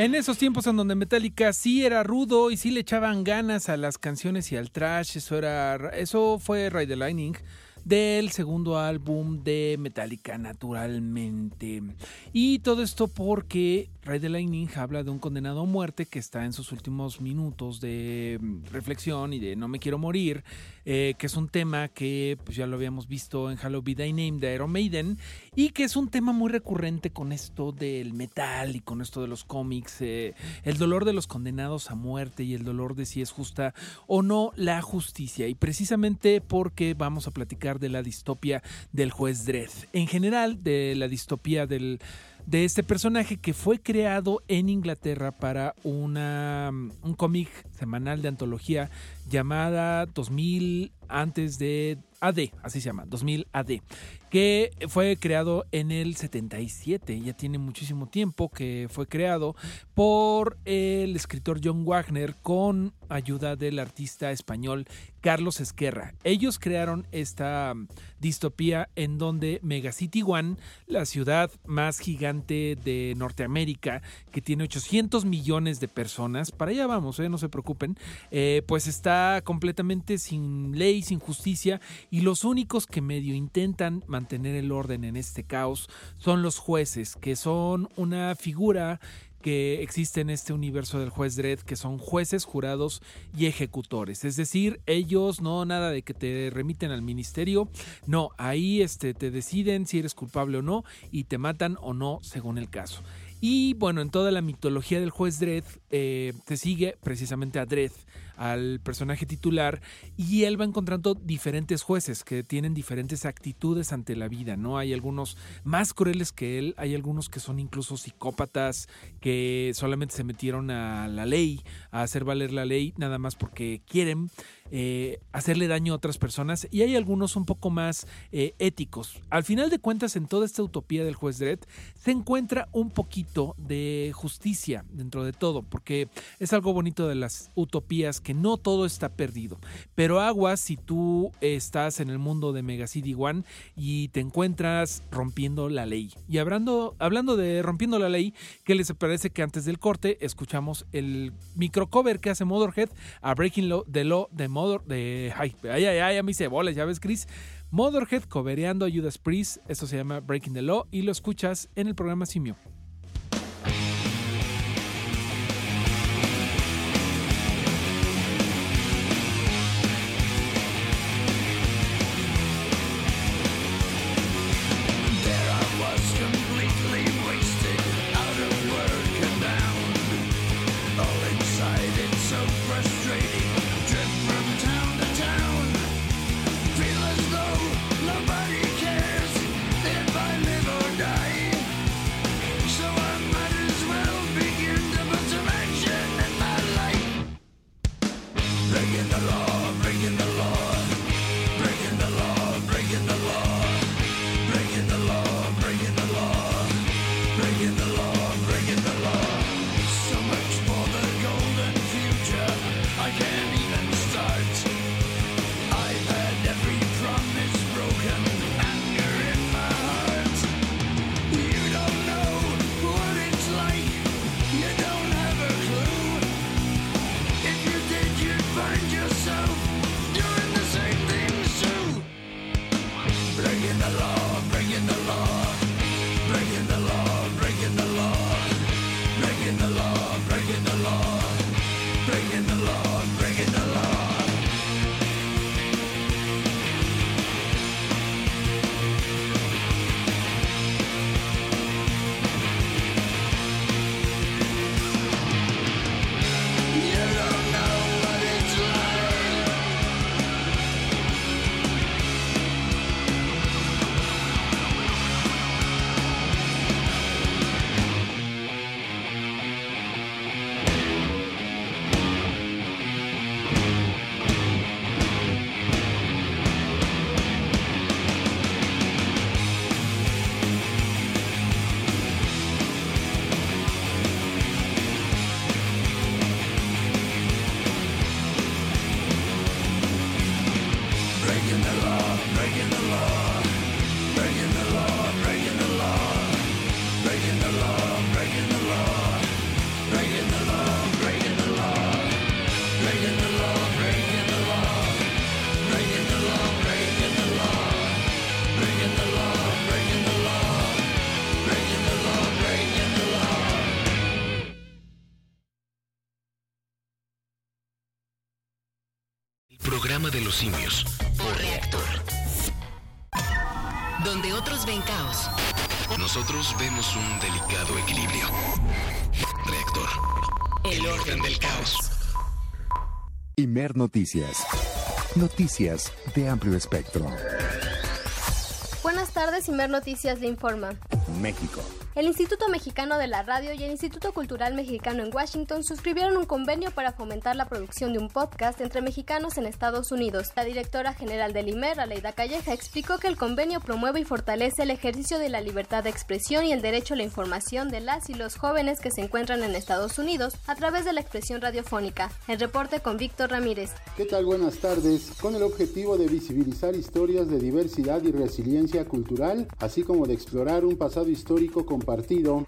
En esos tiempos en donde Metallica sí era rudo y sí le echaban ganas a las canciones y al trash, eso era eso fue Ride the Lightning del segundo álbum de Metallica naturalmente. Y todo esto porque Ride the Lightning habla de un condenado a muerte que está en sus últimos minutos de reflexión y de no me quiero morir, eh, que es un tema que pues, ya lo habíamos visto en Hello Be Thy Name de Iron Maiden y que es un tema muy recurrente con esto del metal y con esto de los cómics, eh, el dolor de los condenados a muerte y el dolor de si es justa o no la justicia. Y precisamente porque vamos a platicar de la distopia del juez Dredd. En general, de la distopía del de este personaje que fue creado en Inglaterra para una, un cómic semanal de antología llamada 2000 antes de AD, así se llama, 2000 AD, que fue creado en el 77, ya tiene muchísimo tiempo que fue creado por el escritor John Wagner con ayuda del artista español Carlos Esquerra. Ellos crearon esta distopía en donde Megacity One, la ciudad más gigante de Norteamérica, que tiene 800 millones de personas, para allá vamos, eh, no se preocupen, eh, pues está completamente sin ley, sin justicia, y los únicos que medio intentan mantener el orden en este caos son los jueces, que son una figura que existe en este universo del juez Dredd, que son jueces, jurados y ejecutores. Es decir, ellos no nada de que te remiten al ministerio, no, ahí este, te deciden si eres culpable o no y te matan o no según el caso. Y bueno, en toda la mitología del juez Dredd eh, te sigue precisamente a Dredd, al personaje titular, y él va encontrando diferentes jueces que tienen diferentes actitudes ante la vida, ¿no? Hay algunos más crueles que él, hay algunos que son incluso psicópatas, que solamente se metieron a la ley, a hacer valer la ley, nada más porque quieren. Eh, hacerle daño a otras personas y hay algunos un poco más eh, éticos. Al final de cuentas, en toda esta utopía del juez Dredd se encuentra un poquito de justicia dentro de todo, porque es algo bonito de las utopías que no todo está perdido. Pero aguas si tú estás en el mundo de Mega City One y te encuentras rompiendo la ley. Y hablando, hablando de rompiendo la ley, ¿qué les parece que antes del corte escuchamos el microcover que hace Motorhead a Breaking Law, the Law de Motorhead? de. Ay, ay, ay, a mí se bolas, ya ves, Chris. Motherhead cobereando a Judas Priest. Esto se llama Breaking the Law y lo escuchas en el programa Simio. Simios por reactor. Donde otros ven caos. Nosotros vemos un delicado equilibrio. Reactor. El orden del caos. Imer Noticias. Noticias de amplio espectro. Buenas tardes, Imer Noticias le informa. México. El Instituto Mexicano de la Radio y el Instituto Cultural Mexicano en Washington suscribieron un convenio para fomentar la producción de un podcast entre mexicanos en Estados Unidos. La directora general del IMER, Aleida Calleja, explicó que el convenio promueve y fortalece el ejercicio de la libertad de expresión y el derecho a la información de las y los jóvenes que se encuentran en Estados Unidos a través de la expresión radiofónica. El reporte con Víctor Ramírez. ¿Qué tal? Buenas tardes. Con el objetivo de visibilizar historias de diversidad y resiliencia cultural, así como de explorar un pasado histórico compartido,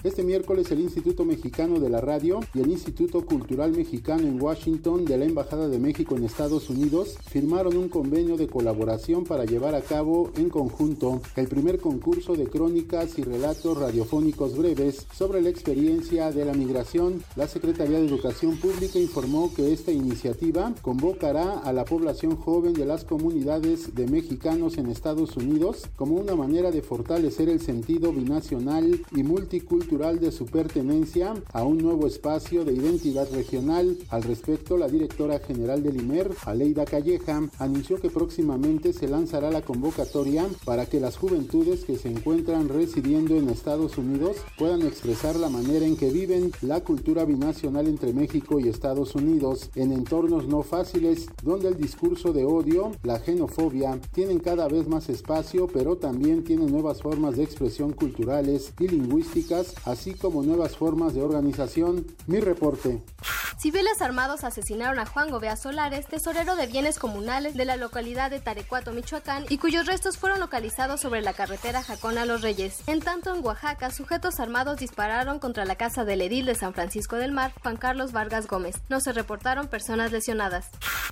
este miércoles el Instituto Mexicano de la Radio y el Instituto Cultural Mexicano en Washington de la Embajada de México en Estados Unidos firmaron un convenio de colaboración para llevar a cabo en conjunto el primer concurso de crónicas y relatos radiofónicos breves sobre la experiencia de la migración. La Secretaría de Educación Pública informó que esta iniciativa convocará a la población joven de las comunidades de mexicanos en Estados Unidos como una manera de fortalecer el sentido binacional y multicultural de su pertenencia a un nuevo espacio de identidad regional. Al respecto, la directora general del IMER, Aleida Calleja, anunció que próximamente se lanzará la convocatoria para que las juventudes que se encuentran residiendo en Estados Unidos puedan expresar la manera en que viven la cultura binacional entre México y Estados Unidos en entornos no fáciles donde el discurso de odio, la xenofobia, tienen cada vez más espacio, pero también tienen nuevas formas de expresión culturales y lingüísticas, así como nuevas formas de organización. Mi reporte. Civiles armados asesinaron a Juan Gobea Solares, tesorero de bienes comunales de la localidad de Tarecuato, Michoacán, y cuyos restos fueron localizados sobre la carretera Jacón a Los Reyes. En tanto, en Oaxaca, sujetos armados dispararon contra la casa del edil de San Francisco del Mar, Juan Carlos Vargas Gómez. No se reportaron personas lesionadas.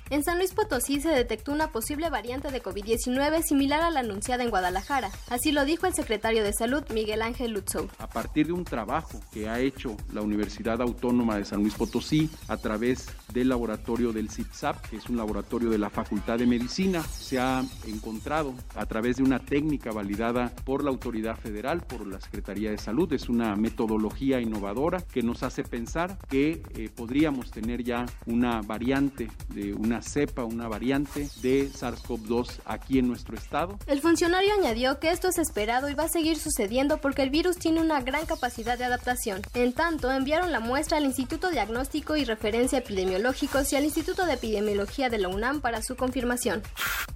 En San Luis Potosí se detectó una posible variante de COVID-19 similar a la anunciada en Guadalajara. Así lo dijo el secretario de Salud, Miguel Ángel Lutzow. A partir de un trabajo que ha hecho la Universidad Autónoma de San Luis Potosí a través del laboratorio del CIPSAP, que es un laboratorio de la Facultad de Medicina, se ha encontrado a través de una técnica validada por la autoridad federal, por la Secretaría de Salud. Es una metodología innovadora que nos hace pensar que eh, podríamos tener ya una variante de una cepa, una variante de SARS-CoV-2 aquí en nuestro estado. El funcionario añadió que esto es esperado y va a seguir sucediendo porque el virus tiene una gran capacidad de adaptación. En tanto, enviaron la muestra al Instituto Diagnóstico y Referencia Y al Instituto de Epidemiología de la UNAM para su confirmación.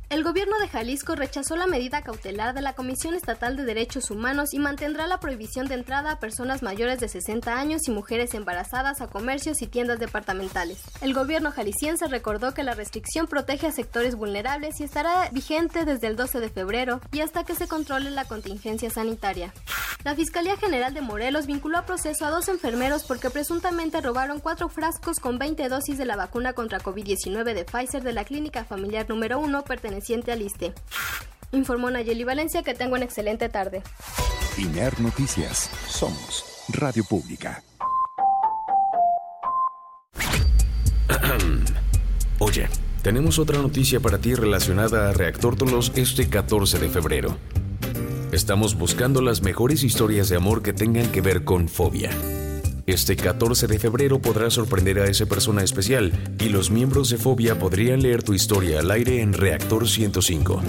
El gobierno de Jalisco rechazó la medida cautelar de la Comisión Estatal de Derechos Humanos y mantendrá la prohibición de entrada a personas mayores de 60 años y mujeres embarazadas a comercios y tiendas departamentales. El gobierno jalisciense recordó que la restricción protege a sectores vulnerables y estará vigente desde el 12 de febrero y hasta que se controle la contingencia sanitaria. La Fiscalía General de Morelos vinculó a proceso a dos enfermeros porque presuntamente robaron cuatro frascos con 20 dosis de la vacuna contra COVID-19 de Pfizer de la clínica familiar número 1 perteneciente al ISTE. Informó Nayeli Valencia que tengo una excelente tarde. INER Noticias. Somos Radio Pública. Oye, tenemos otra noticia para ti relacionada a Reactor Tolos este 14 de febrero. Estamos buscando las mejores historias de amor que tengan que ver con fobia. Este 14 de febrero podrás sorprender a esa persona especial y los miembros de Fobia podrían leer tu historia al aire en Reactor 105.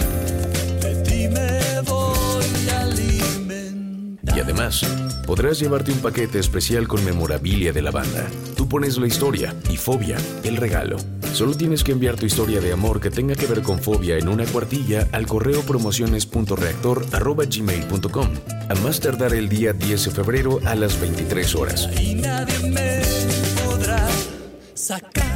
Y además, podrás llevarte un paquete especial con memorabilia de la banda. Tú pones la historia y Fobia, el regalo. Solo tienes que enviar tu historia de amor que tenga que ver con Fobia en una cuartilla al correo promociones.reactor.gmail.com a más tardar el día 10 de febrero a las 23 horas. Y nadie me podrá sacar.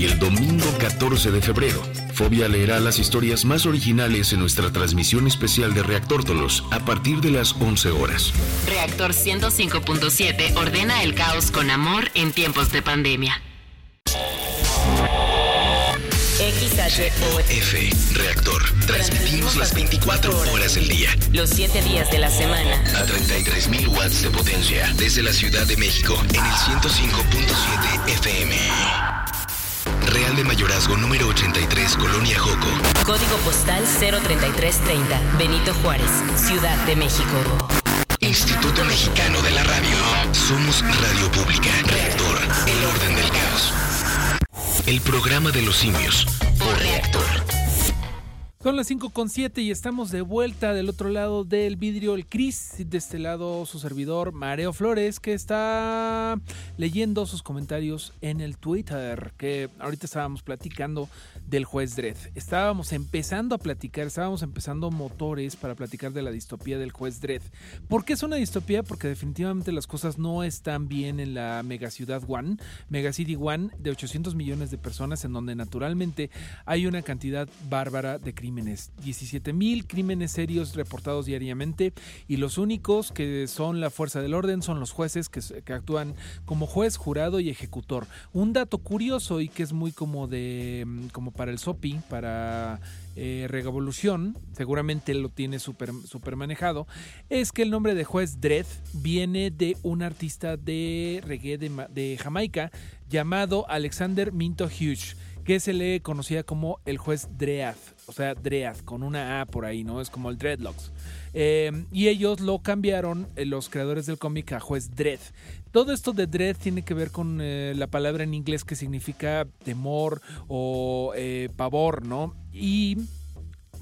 Y el domingo 14 de febrero, Fobia leerá las historias más originales en nuestra transmisión especial de Reactor Tolos a partir de las 11 horas. Reactor 105.7 ordena el caos con amor en tiempos de pandemia. F, Reactor. Transmitimos las 24 horas del día. Los 7 días de la semana. A 33.000 watts de potencia. Desde la Ciudad de México en el 105.7 FM. Real de Mayorazgo número 83, Colonia Joco. Código postal 03330, Benito Juárez, Ciudad de México. Instituto Mexicano de la Radio. Somos Radio Pública. Reactor. El orden del caos. El programa de los simios. Por Reactor. Son las 5 con 7 y estamos de vuelta del otro lado del vidrio, el Cris, de este lado su servidor Mareo Flores, que está leyendo sus comentarios en el Twitter, que ahorita estábamos platicando del juez Dredd. Estábamos empezando a platicar, estábamos empezando motores para platicar de la distopía del juez Dredd. ¿Por qué es una distopía? Porque definitivamente las cosas no están bien en la megaciudad One, Megacity One, de 800 millones de personas, en donde naturalmente hay una cantidad bárbara de crímenes. 17 mil crímenes serios reportados diariamente y los únicos que son la fuerza del orden son los jueces que, actúan como juez, jurado y ejecutor. Un dato curioso y que es muy como de como para el SOPI, para eh, seguramente lo tiene súper super manejado, es que el nombre de juez Dredd viene de un artista de reggae de, de Jamaica llamado Alexander Minto Hughes que se le conocía como el juez Dread, o sea, Dread, con una A por ahí, ¿no? Es como el Dreadlocks. Eh, y ellos lo cambiaron, eh, los creadores del cómic, a juez Dread. Todo esto de Dread tiene que ver con eh, la palabra en inglés que significa temor o pavor, ¿no? Y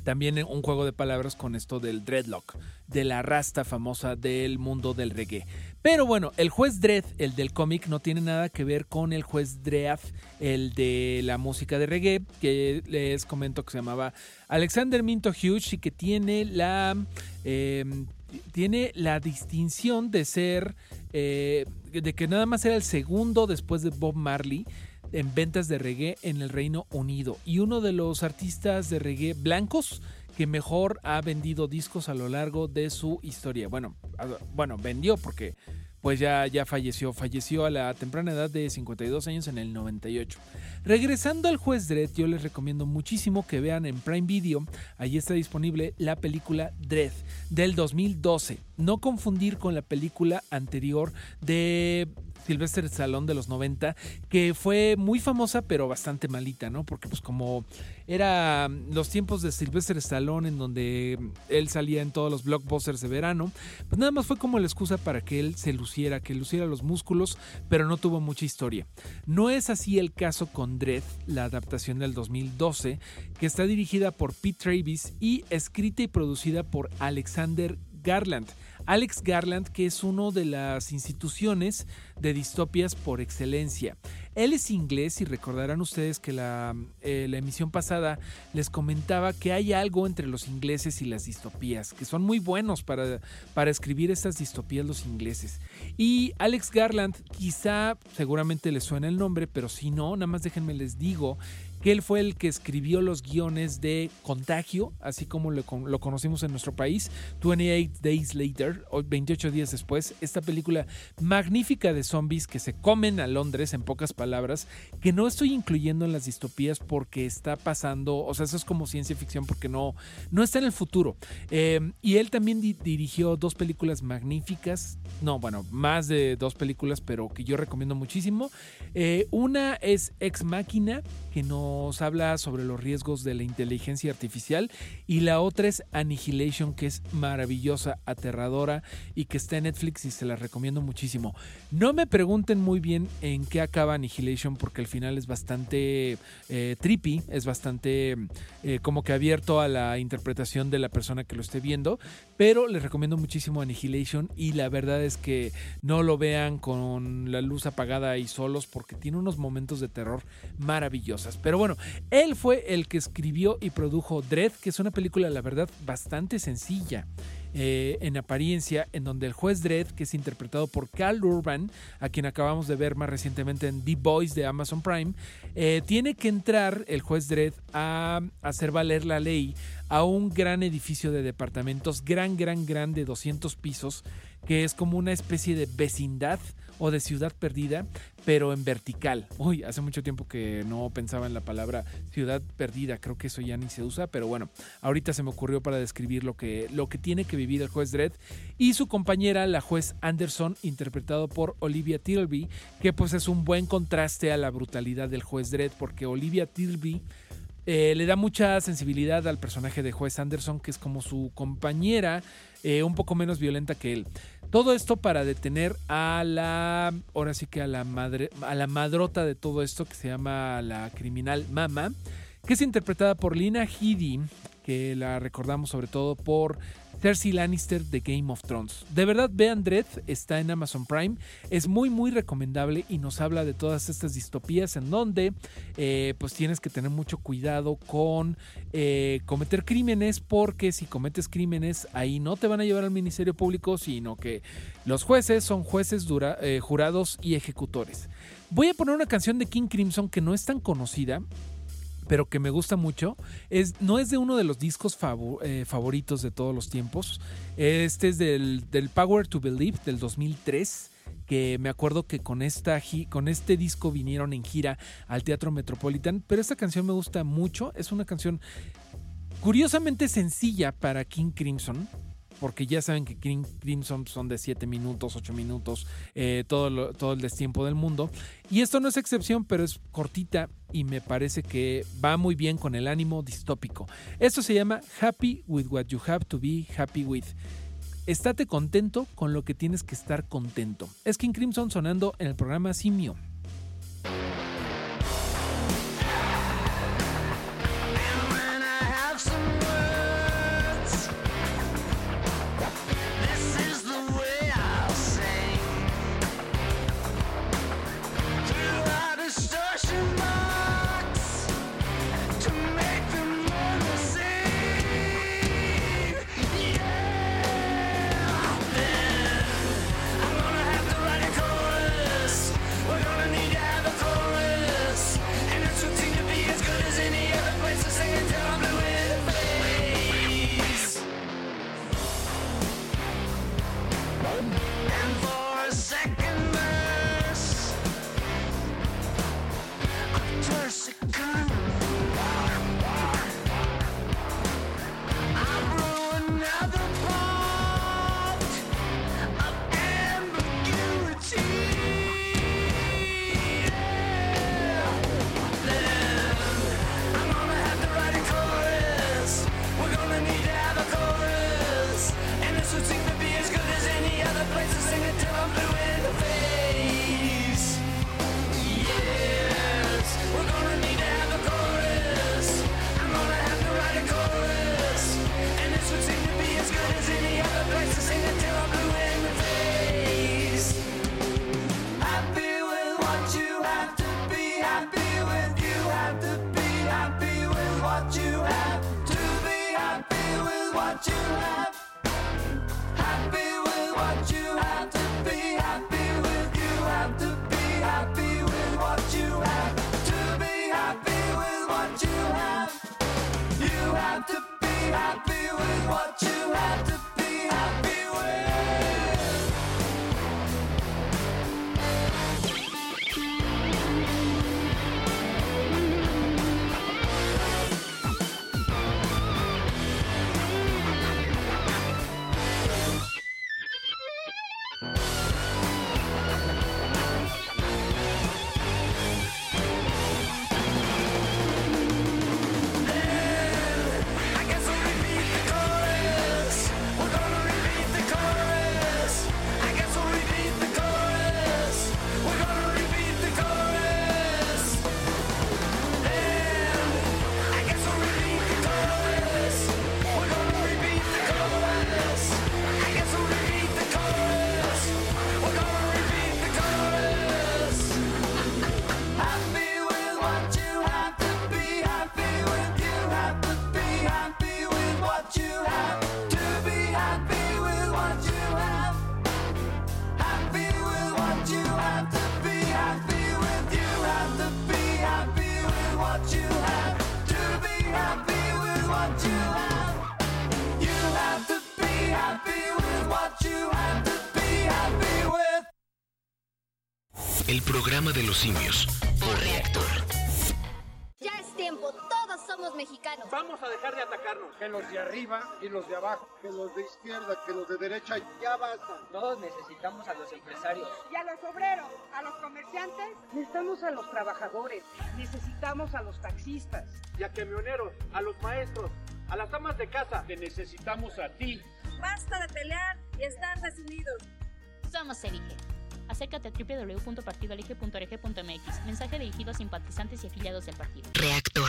también un juego de palabras con esto del dreadlock, de la rasta famosa del mundo del reggae. Pero bueno, el juez Dredd, el del cómic, no tiene nada que ver con el juez Dread, el de la música de reggae, que les comento que se llamaba Alexander Minto Hughes y que tiene la, eh, tiene la distinción de ser, eh, de que nada más era el segundo después de Bob Marley en ventas de reggae en el Reino Unido y uno de los artistas de reggae blancos que mejor ha vendido discos a lo largo de su historia. Bueno, bueno, vendió porque pues ya, ya falleció, falleció a la temprana edad de 52 años en el 98. Regresando al juez Dredd, yo les recomiendo muchísimo que vean en Prime Video, ahí está disponible la película Dredd del 2012. No confundir con la película anterior de Sylvester Stallone de los 90, que fue muy famosa pero bastante malita, ¿no? Porque pues como era los tiempos de Sylvester Stallone en donde él salía en todos los blockbusters de verano, pues nada más fue como la excusa para que él se luciera, que luciera los músculos, pero no tuvo mucha historia. No es así el caso con Dredd, la adaptación del 2012, que está dirigida por Pete Travis y escrita y producida por Alexander Garland. Alex Garland, que es una de las instituciones de distopias por excelencia. Él es inglés y recordarán ustedes que la, eh, emisión pasada les comentaba que hay algo entre los ingleses y las distopías, que son muy buenos para, para escribir estas distopías los ingleses. Y Alex Garland, quizá seguramente les suena el nombre, pero si no, nada más déjenme les digo que él fue el que escribió los guiones de Contagio, así como lo, conocimos en nuestro país, 28 Days Later, 28 días después, esta película magnífica de zombies que se comen a Londres, en pocas palabras, que no estoy incluyendo en las distopías porque está pasando, o sea, eso es como ciencia ficción porque no, no está en el futuro. Eh, y él también di dirigió dos películas magníficas, no, bueno, más de dos películas, pero que yo recomiendo muchísimo. Eh, una es Ex Máquina, nos habla sobre los riesgos de la inteligencia artificial, y la otra es Annihilation, que es maravillosa, aterradora y que está en Netflix y se la recomiendo muchísimo. No me pregunten muy bien en qué acaba Annihilation, porque al final es bastante eh, trippy, es bastante eh, como que abierto a la interpretación de la persona que lo esté viendo, pero les recomiendo muchísimo Annihilation y la verdad es que no lo vean con la luz apagada y solos porque tiene unos momentos de terror Pero bueno, él fue el que escribió y produjo Dread, que es una película, la verdad, bastante sencilla. eh, en apariencia, en donde el juez Dredd, que es interpretado por Cal Urban, a quien acabamos de ver más recientemente en The Boys de Amazon Prime, eh, tiene que entrar el juez Dredd a hacer valer la ley a un gran edificio de departamentos, gran, gran, gran de 200 pisos, que es como una especie de vecindad o de ciudad perdida, pero en vertical. Uy, hace mucho tiempo que no pensaba en la palabra ciudad perdida, creo que eso ya ni se usa, pero bueno, ahorita se me ocurrió para describir lo que, lo que tiene que vivir el juez Dredd y su compañera, la juez Anderson, interpretado por Olivia Tilby, que pues es un buen contraste a la brutalidad del juez Dredd, porque Olivia Tilby eh, le da mucha sensibilidad al personaje de juez Anderson, que es como su compañera, eh, un poco menos violenta que él. Todo esto para detener a la, ahora sí que a la madre, a la madrota de todo esto que se llama la criminal Mama, que es interpretada por Lina Headey, que la recordamos sobre todo por Cersei Lannister de Game of Thrones. De verdad, vean Dread, está en Amazon Prime, es muy muy recomendable y nos habla de todas estas distopías en donde eh, pues tienes que tener mucho cuidado con eh, cometer crímenes porque si cometes crímenes ahí no te van a llevar al Ministerio Público, sino que los jueces son jueces eh, jurados y ejecutores. Voy a poner una canción de King Crimson que no es tan conocida, pero que me gusta mucho. Es, no es de uno de los discos eh, favoritos de todos los tiempos. Este es del, del Power to Believe del 2003 que me acuerdo que con, esta, con este disco vinieron en gira al Teatro Metropolitan, pero esta canción me gusta mucho, es una canción curiosamente sencilla para King Crimson, porque ya saben que Crimson son de 7 minutos, 8 minutos, eh, todo, todo el destiempo del mundo. Y esto no es excepción, pero es cortita y me parece que va muy bien con el ánimo distópico. Esto se llama Happy with what you have to be happy with. Estate contento con lo que tienes que estar contento. Es King Crimson sonando en el programa Simio. El programa de los simios. Mexicanos. Vamos a dejar de atacarnos. Que los de arriba y los de abajo. Que los de izquierda, que los de derecha. Ya basta. Todos necesitamos a los empresarios. Y a los obreros, a los comerciantes. Necesitamos a los trabajadores. Necesitamos a los taxistas. Y a camioneros, a los maestros, a las amas de casa. Te necesitamos a ti. Basta de pelear y estar desunidos. Somos Elige. Acércate a www.partidoelige.org.mx. Mensaje dirigido a simpatizantes y afiliados del partido. Reactor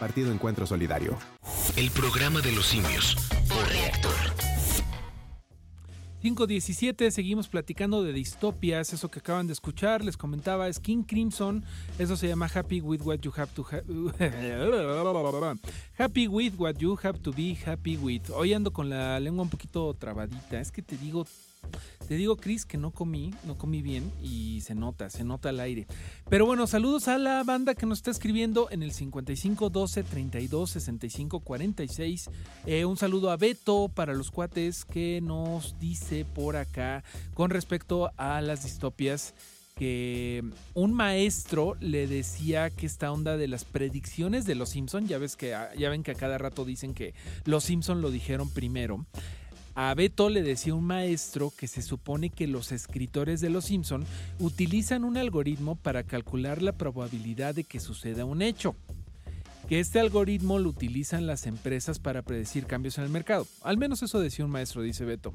Partido Encuentro Solidario. El programa de los simios por reactor. 517, seguimos platicando de distopias, eso que acaban de escuchar, les comentaba, es King Crimson, eso se llama Happy with what you have to Happy with what you have to be happy with. Hoy ando con la lengua un poquito trabadita, es que te digo te digo, Chris, que no comí, no comí bien y se nota, se nota al aire. Pero bueno, saludos a la banda que nos está escribiendo en el 55 12 32 65 46. Eh, un saludo a Beto para los cuates que nos dice por acá con respecto a las distopias que un maestro le decía que esta onda de las predicciones de los Simpson, ya ves que ya ven que a cada rato dicen que los Simpson lo dijeron primero. A Beto le decía un maestro que se supone que los escritores de Los Simpson utilizan un algoritmo para calcular la probabilidad de que suceda un hecho. Que este algoritmo lo utilizan las empresas para predecir cambios en el mercado. Al menos eso decía un maestro, dice Beto.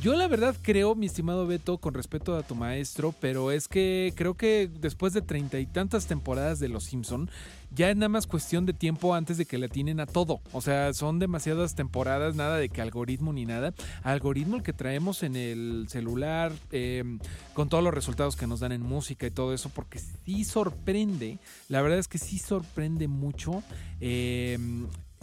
Yo la verdad creo, mi estimado Beto, con respeto a tu maestro, pero es que creo que después de treinta y tantas temporadas de Los Simpson, ya es nada más cuestión de tiempo antes de que le atinen a todo. O sea, son demasiadas temporadas, nada de que algoritmo ni nada. Algoritmo el que traemos en el celular, eh, con todos los resultados que nos dan en música y todo eso, porque sí sorprende, la verdad es que sí sorprende mucho. Eh,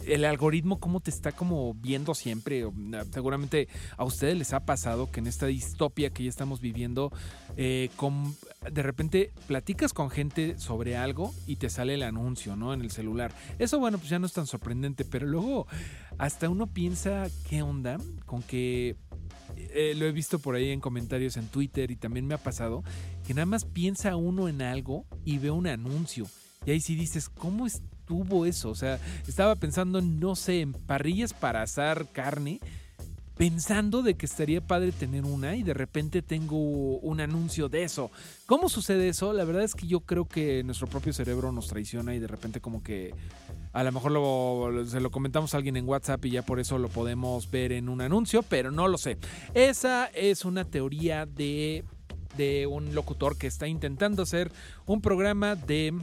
el algoritmo cómo te está como viendo siempre. Seguramente a ustedes les ha pasado que en esta distopia que ya estamos viviendo, eh, de repente platicas con gente sobre algo y te sale el anuncio, ¿no? En el celular. Eso, bueno, pues ya no es tan sorprendente, pero luego hasta uno piensa, ¿qué onda? Con que eh, lo he visto por ahí en comentarios en Twitter y también me ha pasado que nada más piensa uno en algo y ve un anuncio. Y ahí sí dices, ¿cómo estuvo eso? O sea, estaba pensando, no sé, en parrillas para asar carne, pensando de que estaría padre tener una y de repente tengo un anuncio de eso. ¿Cómo sucede eso? La verdad es que yo creo que nuestro propio cerebro nos traiciona y de repente como que a lo mejor lo, se lo comentamos a alguien en WhatsApp y ya por eso lo podemos ver en un anuncio, pero no lo sé. Esa es una teoría de, de un locutor que está intentando hacer un programa de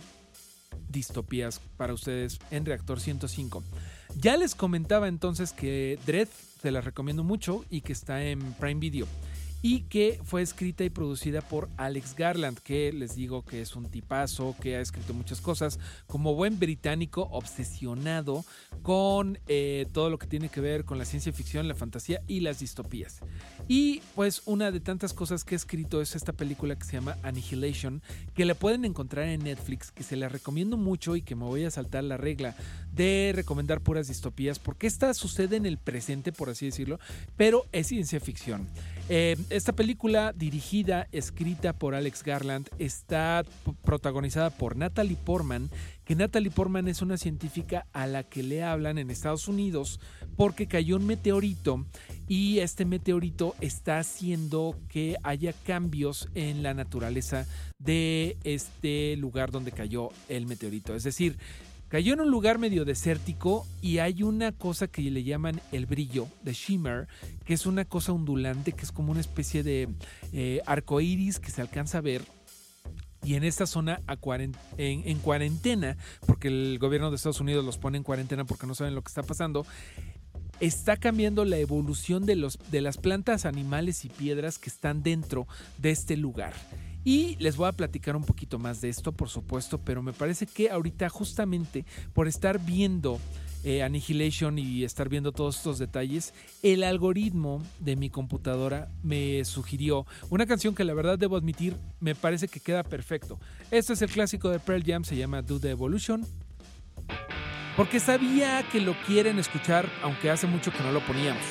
distopías para ustedes en Reactor 105. Ya les comentaba entonces que Dread se las recomiendo mucho y que está en Prime Video y que fue escrita y producida por Alex Garland, que les digo que es un tipazo, que ha escrito muchas cosas, como buen británico obsesionado con eh, todo lo que tiene que ver con la ciencia ficción, la fantasía y las distopías. Y pues una de tantas cosas que ha escrito es esta película que se llama Annihilation, que la pueden encontrar en Netflix, que se la recomiendo mucho y que me voy a saltar la regla de recomendar puras distopías, porque esta sucede en el presente, por así decirlo, pero es ciencia ficción. Eh, esta película, dirigida, escrita por Alex Garland, está protagonizada por Natalie Portman, que Natalie Portman es una científica a la que le hablan en Estados Unidos porque cayó un meteorito y este meteorito está haciendo que haya cambios en la naturaleza de este lugar donde cayó el meteorito. Es decir, Cayó en un lugar medio desértico y hay una cosa que le llaman el brillo, de shimmer, que es una cosa ondulante, que es como una especie de eh, arco iris que se alcanza a ver. Y en esta zona en, cuarentena, porque el gobierno de Estados Unidos los pone en cuarentena porque no saben lo que está pasando, está cambiando la evolución de, los, de las plantas, animales y piedras que están dentro de este lugar. Y les voy a platicar un poquito más de esto, por supuesto, pero me parece que ahorita justamente por estar viendo eh, Annihilation y estar viendo todos estos detalles, el algoritmo de mi computadora me sugirió una canción que la verdad debo admitir me parece que queda perfecto. Este es el clásico de Pearl Jam, se llama Do the Evolution. Porque sabía que lo quieren escuchar, aunque hace mucho que no lo poníamos.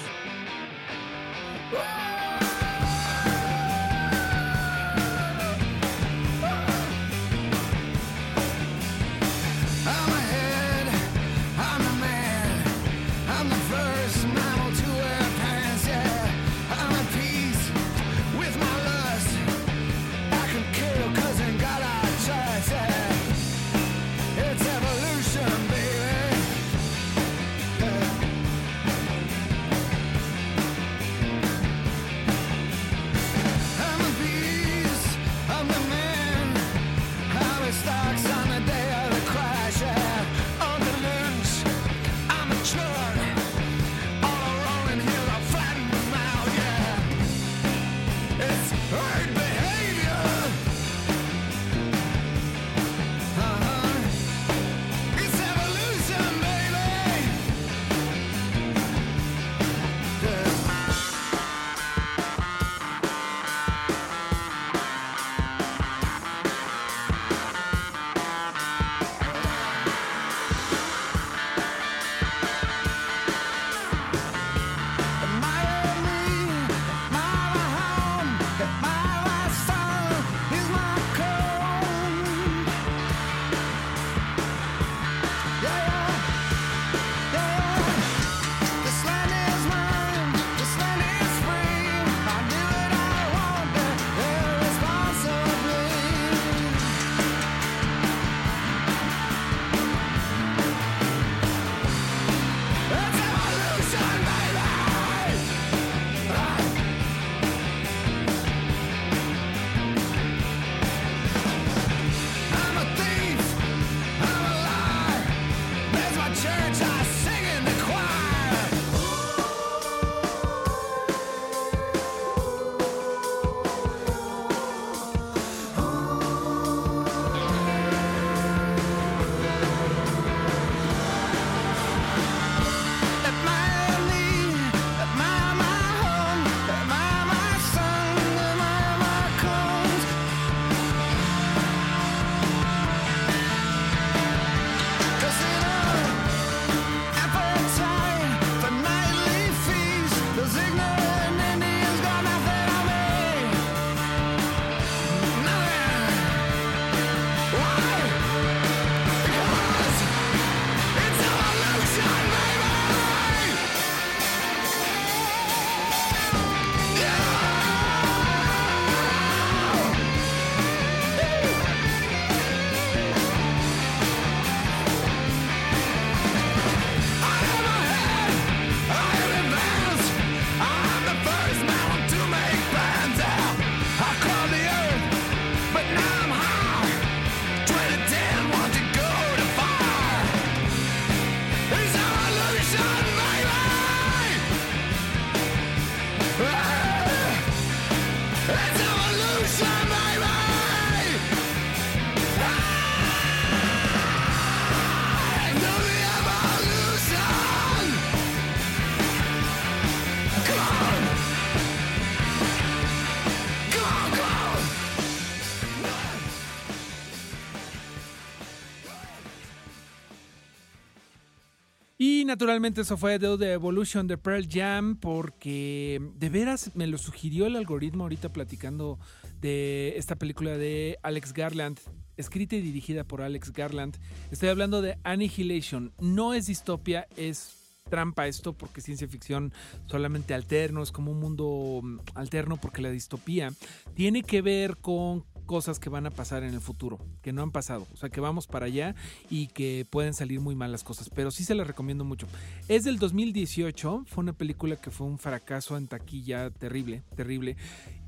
Naturalmente eso fue The Evolution de Pearl Jam porque de veras me lo sugirió el algoritmo ahorita platicando de esta película de Alex Garland, escrita y dirigida por Alex Garland. Estoy hablando de Annihilation. No es distopia, es trampa esto porque ciencia ficción solamente alterno, es como un mundo mm, alterno porque la distopía tiene que ver con cosas que van a pasar en el futuro, que no han pasado, o sea, que vamos para allá y que pueden salir muy mal las cosas, pero sí se las recomiendo mucho. Es del 2018, fue una película que fue un fracaso en taquilla terrible, terrible.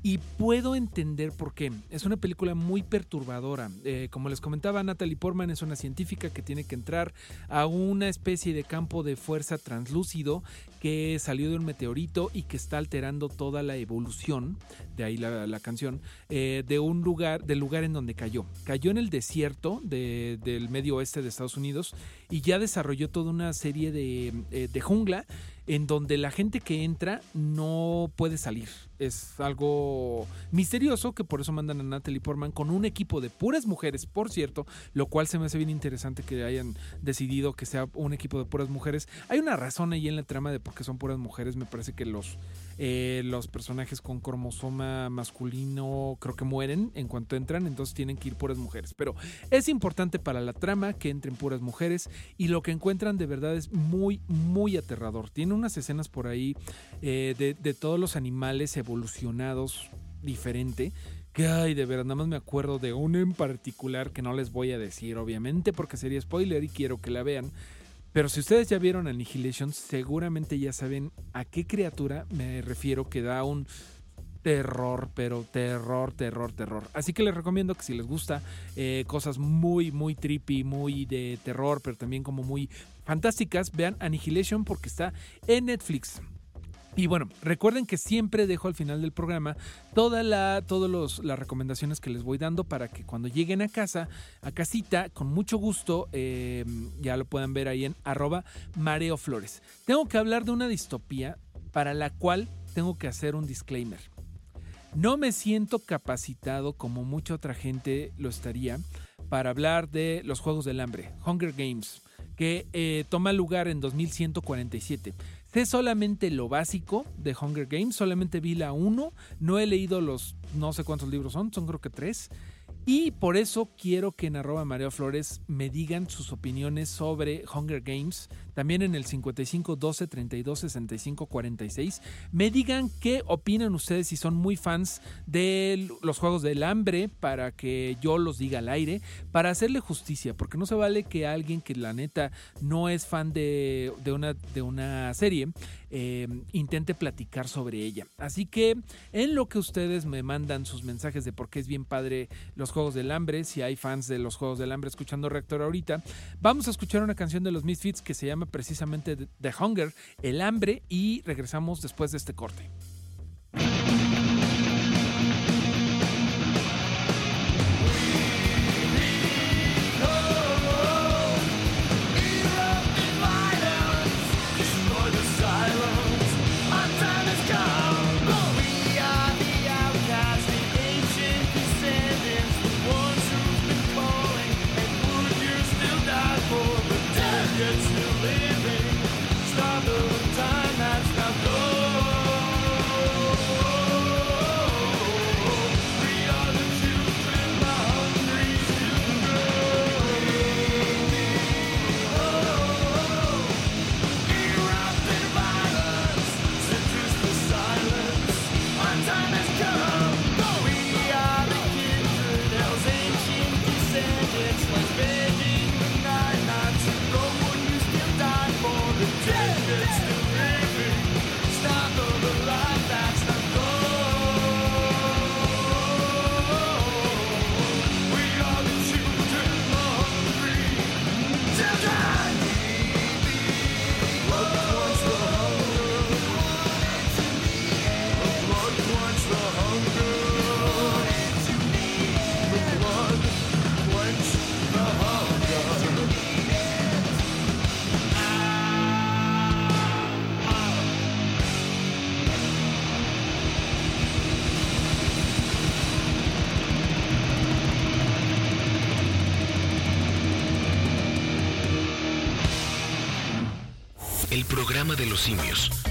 Y puedo entender por qué. Es una película muy perturbadora. Eh, como les comentaba, Natalie Portman es una científica que tiene que entrar a una especie de campo de fuerza translúcido que salió de un meteorito y que está alterando toda la evolución, de ahí la, canción, eh, de un lugar, del lugar en donde cayó. Cayó en el desierto del medio oeste de Estados Unidos y ya desarrolló toda una serie de, eh, de jungla en donde la gente que entra no puede salir. Es algo misterioso que por eso mandan a Natalie Portman con un equipo de puras mujeres, por cierto, lo cual se me hace bien interesante que hayan decidido que sea un equipo de puras mujeres. Hay una razón ahí en la trama de por qué son puras mujeres. Me parece que los, eh, los personajes con cromosoma masculino creo que mueren en cuanto entran, entonces tienen que ir puras mujeres. Pero es importante para la trama que entren puras mujeres y lo que encuentran de verdad es muy, muy aterrador. Tiene unas escenas por ahí eh, de, todos los animales evolucionados diferente. Que ay, de verdad, nada más me acuerdo de uno en particular que no les voy a decir, obviamente, porque sería spoiler y quiero que la vean. Pero si ustedes ya vieron Annihilation, seguramente ya saben a qué criatura me refiero que da un terror, pero terror, terror, terror. Así que les recomiendo que si les gusta eh, cosas muy, muy trippy, muy de terror, pero también como muy fantásticas, vean Annihilation porque está en Netflix. Y bueno, recuerden que siempre dejo al final del programa toda la, todas las recomendaciones que les voy dando para que cuando lleguen a casa, a casita, con mucho gusto, eh, ya lo puedan ver ahí en arroba Mareo Flores. Tengo que hablar de una distopía para la cual tengo que hacer un disclaimer. No me siento capacitado como mucha otra gente lo estaría para hablar de los Juegos del Hambre, Hunger Games que eh, toma lugar en 2147. Sé solamente lo básico de Hunger Games, solamente vi la 1, no he leído los no sé cuántos libros son, son creo que tres. Y por eso quiero que en arroba Mario Flores me digan sus opiniones sobre Hunger Games. También en el 55 12 32 65 46. Me digan qué opinan ustedes si son muy fans de los juegos del hambre para que yo los diga al aire. Para hacerle justicia. Porque no se vale que alguien que la neta no es fan de, una, de una serie eh, intente platicar sobre ella. Así que en lo que ustedes me mandan sus mensajes de por qué es bien padre los Juegos del Hambre, si hay fans de los Juegos del Hambre escuchando Reactor ahorita, vamos a escuchar una canción de los Misfits que se llama precisamente The Hunger, el hambre, y regresamos después de este corte. De los simios.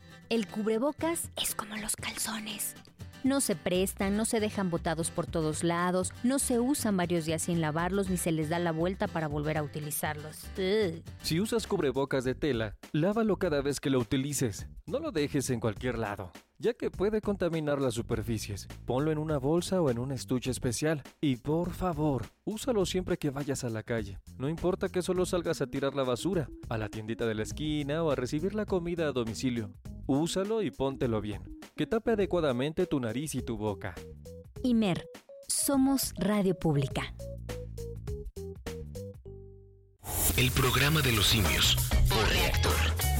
El cubrebocas es como los calzones. No se prestan, no se dejan botados por todos lados, no se usan varios días sin lavarlos ni se les da la vuelta para volver a utilizarlos. Si usas cubrebocas de tela, lávalo cada vez que lo utilices. No lo dejes en cualquier lado, ya que puede contaminar las superficies. Ponlo en una bolsa o en un estuche especial. Y por favor, úsalo siempre que vayas a la calle. No importa que solo salgas a tirar la basura, a la tiendita de la esquina o a recibir la comida a domicilio. Úsalo y póntelo bien, que tape adecuadamente tu nariz y tu boca. Imer, somos radio pública. El programa de los simios por reactor.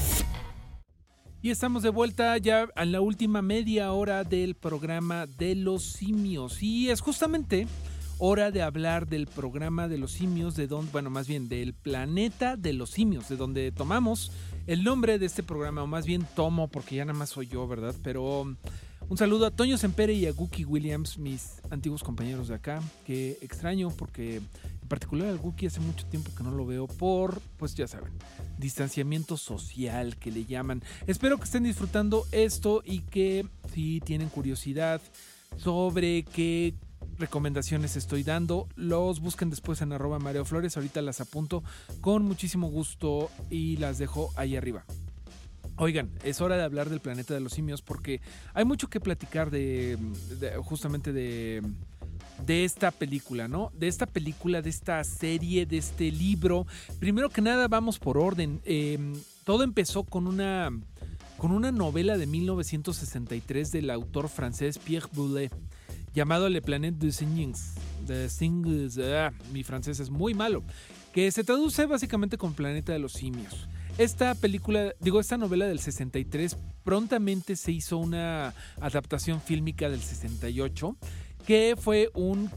Y estamos de vuelta ya a la última media hora del programa de los simios. Y es justamente hora de hablar del programa de los simios, de donde, bueno, más bien del planeta de los simios, de donde tomamos el nombre de este programa, o más bien tomo, porque ya nada más soy yo, ¿verdad? Pero un saludo a Toño Sempere y a Guki Williams, mis antiguos compañeros de acá, que extraño porque particular al Guki hace mucho tiempo que no lo veo por, pues ya saben, distanciamiento social que le llaman. Espero que estén disfrutando esto y que si tienen curiosidad sobre qué recomendaciones estoy dando. Los busquen después en arroba Mario Flores. Ahorita las apunto con muchísimo gusto y las dejo ahí arriba. Oigan, es hora de hablar del planeta de los simios porque hay mucho que platicar de, de justamente de, de esta película, ¿no? De esta película, de esta serie, de este libro. Primero que nada, vamos por orden. Eh, todo empezó con una, con una novela de 1963 del autor francés Pierre Boulet llamado Le Planète des Signes. De Signes, ah, mi francés es muy malo. Que se traduce básicamente con Planeta de los Simios. Esta película, digo, esta novela del 63 prontamente se hizo una adaptación fílmica del 68 que fue un,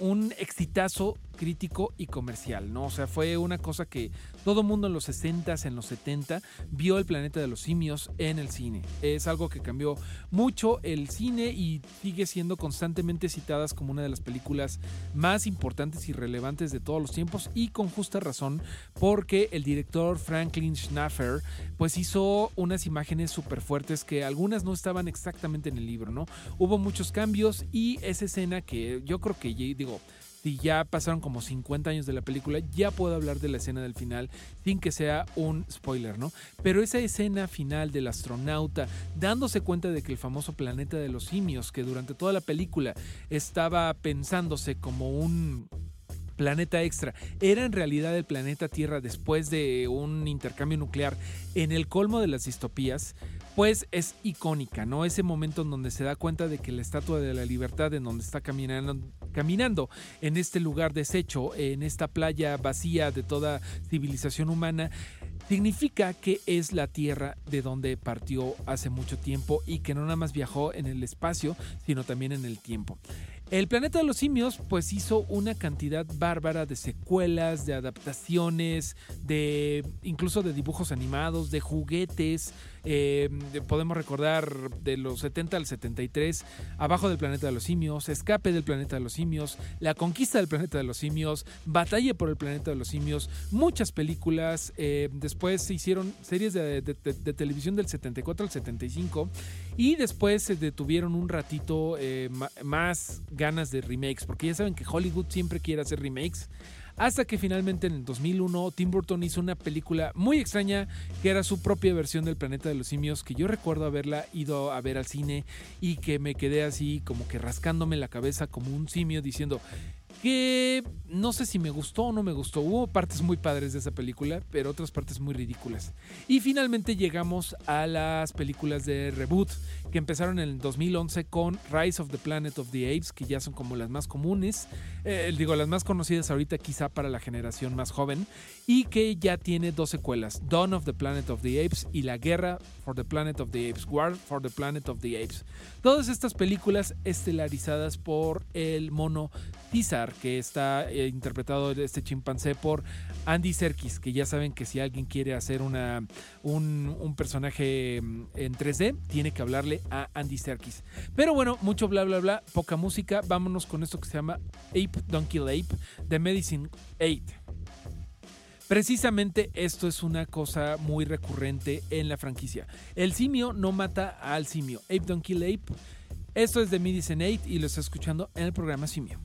un exitazo crítico y comercial, ¿no? O sea, fue una cosa que todo mundo en los 60s, en los 70 vio el planeta de los simios en el cine. Es algo que cambió mucho el cine y sigue siendo constantemente citadas como una de las películas más importantes y relevantes de todos los tiempos y con justa razón porque el director Franklin Schnaffer pues hizo unas imágenes súper fuertes que algunas no estaban exactamente en el libro, ¿no? Hubo muchos cambios y esa escena que yo creo que digo si ya pasaron como 50 años de la película, ya puedo hablar de la escena del final sin que sea un spoiler, ¿no? Pero esa escena final del astronauta dándose cuenta de que el famoso planeta de los simios, que durante toda la película estaba pensándose como un planeta extra era en realidad el planeta Tierra después de un intercambio nuclear en el colmo de las distopías, pues es icónica, ¿no? Ese momento en donde se da cuenta de que la Estatua de la Libertad, en donde está caminando, caminando en este lugar deshecho, en esta playa vacía de toda civilización humana, significa que es la Tierra de donde partió hace mucho tiempo y que no nada más viajó en el espacio, sino también en el tiempo. El planeta de los simios pues hizo una cantidad bárbara de secuelas, de adaptaciones, de incluso de dibujos animados, de juguetes. Eh, podemos recordar de los 70 al 73, Abajo del planeta de los simios, Escape del planeta de los simios, La conquista del planeta de los simios, Batalla por el planeta de los simios, muchas películas. Eh, después se hicieron series de, de, de, de, televisión del 74 al 75 y después se detuvieron un ratito eh, más ganas de remakes, porque ya saben que Hollywood siempre quiere hacer remakes. Hasta que finalmente en el 2001 Tim Burton hizo una película muy extraña que era su propia versión del Planeta de los Simios, que yo recuerdo haberla ido a ver al cine y que me quedé así como que rascándome la cabeza como un simio diciendo, que no sé si me gustó o no me gustó. Hubo partes muy padres de esa película, pero otras partes muy ridículas. Y finalmente llegamos a las películas de reboot que empezaron en el 2011 con Rise of the Planet of the Apes, que ya son como las más comunes, eh, digo, las más conocidas ahorita quizá para la generación más joven, y que ya tiene dos secuelas, Dawn of the Planet of the Apes y La Guerra for the Planet of the Apes, War for the Planet of the Apes. Todas estas películas estelarizadas por el mono Tizar, que está eh, interpretado este chimpancé por Andy Serkis, que ya saben que si alguien quiere hacer una, un, personaje mm, en 3D, tiene que hablarle a Andy Serkis. Pero bueno, mucho bla bla bla, poca música, vámonos con esto que se llama Ape Donkey Ape de Medicine 8. Precisamente esto es una cosa muy recurrente en la franquicia. El simio no mata al simio. Ape don't kill ape. Esto es de Medicine 8 y lo está escuchando en el programa Simio.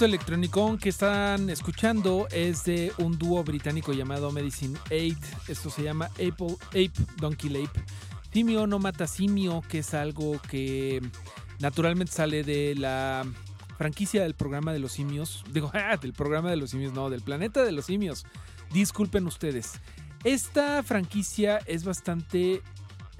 Esto electrónico que están escuchando es de un dúo británico llamado Medicine 8. Esto se llama Apple, Ape Donkey Ape. Simio no mata simio, que es algo que naturalmente sale de la franquicia del programa de los simios. Digo, ah, del programa de los simios, no, del planeta de los simios. Disculpen ustedes. Esta franquicia es bastante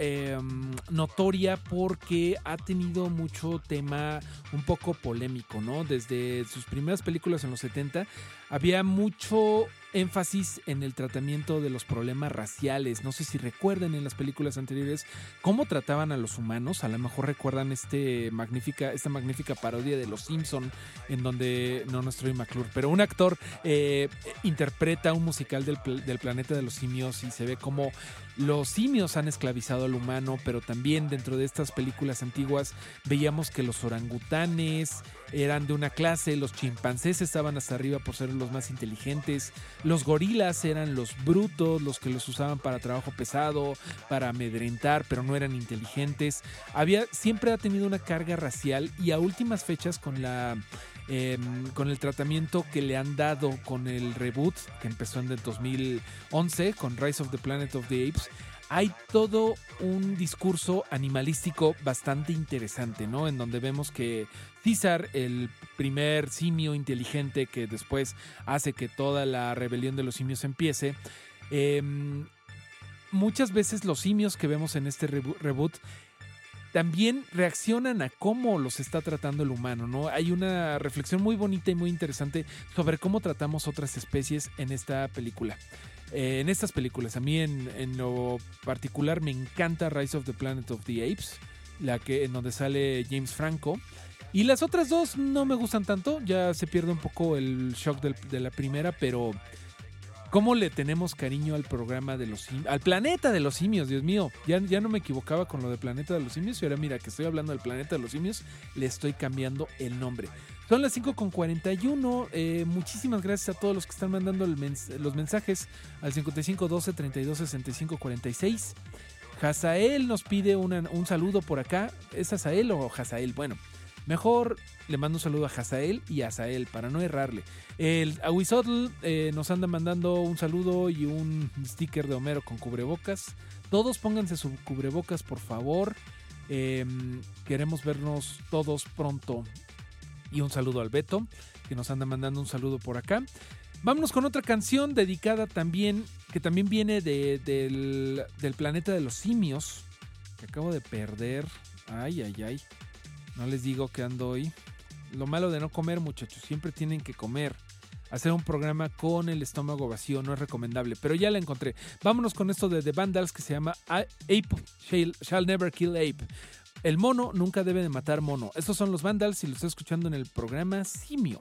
Em, notoria porque ha tenido mucho tema un poco polémico, ¿no? Desde sus primeras películas en los 70 había mucho énfasis en el tratamiento de los problemas raciales. No sé si recuerden en las películas anteriores cómo trataban a los humanos. A lo mejor recuerdan este magnífica, esta magnífica parodia de Los Simpson en donde no nuestro McClure, pero un actor eh, interpreta un musical del, del, planeta de los simios y se ve como los simios han esclavizado al humano, pero también dentro de estas películas antiguas veíamos que los orangutanes eran de una clase, los chimpancés estaban hasta arriba por ser los más inteligentes, los gorilas eran los brutos, los que los usaban para trabajo pesado, para amedrentar, pero no eran inteligentes. Había, siempre ha tenido una carga racial y a últimas fechas con la em, con el tratamiento que le han dado con el reboot que empezó en el 2011 con Rise of the Planet of the Apes, hay todo un discurso animalístico bastante interesante, ¿no? En donde vemos que César, el primer simio inteligente que después hace que toda la rebelión de los simios empiece, em, muchas veces los simios que vemos en este reboot también reaccionan a cómo los está tratando el humano, ¿no? Hay una reflexión muy bonita y muy interesante sobre cómo tratamos otras especies en esta película. Eh, en estas películas. A mí en, lo particular me encanta Rise of the Planet of the Apes. la que en donde sale James Franco. Y las otras dos no me gustan tanto, ya se pierde un poco el shock de la primera, pero ¿cómo le tenemos cariño al programa de los simios? Al planeta de los simios, Dios mío. Ya, ya no me equivocaba con lo de planeta de los simios y ahora mira que estoy hablando del planeta de los simios, le estoy cambiando el nombre. Son las 5.41. Eh, muchísimas gracias a todos los que están mandando los mensajes al 5512 32 65 46. Hazael nos pide un saludo por acá. ¿Es Hazael o Hazael? Bueno, mejor le mando un saludo a Hazael y a Hazael para no errarle. El Aguizotl eh, nos anda mandando un saludo y un sticker de Homero con cubrebocas. Todos pónganse su cubrebocas, por favor. Eh, queremos vernos todos pronto. Y un saludo al Beto, que nos anda mandando un saludo por acá. Vámonos con otra canción dedicada también, que también viene de- del, del planeta de los simios, que acabo de perder. Ay, ay, ay. No les digo que ando hoy. Lo malo de no comer, muchachos, siempre tienen que comer. Hacer un programa con el estómago vacío no es recomendable, pero ya la encontré. Vámonos con esto de The Vandals que se llama Ape Shall Never Kill Ape. El mono nunca debe de matar mono. Estos son los Vandals y los estoy escuchando en el programa Simio.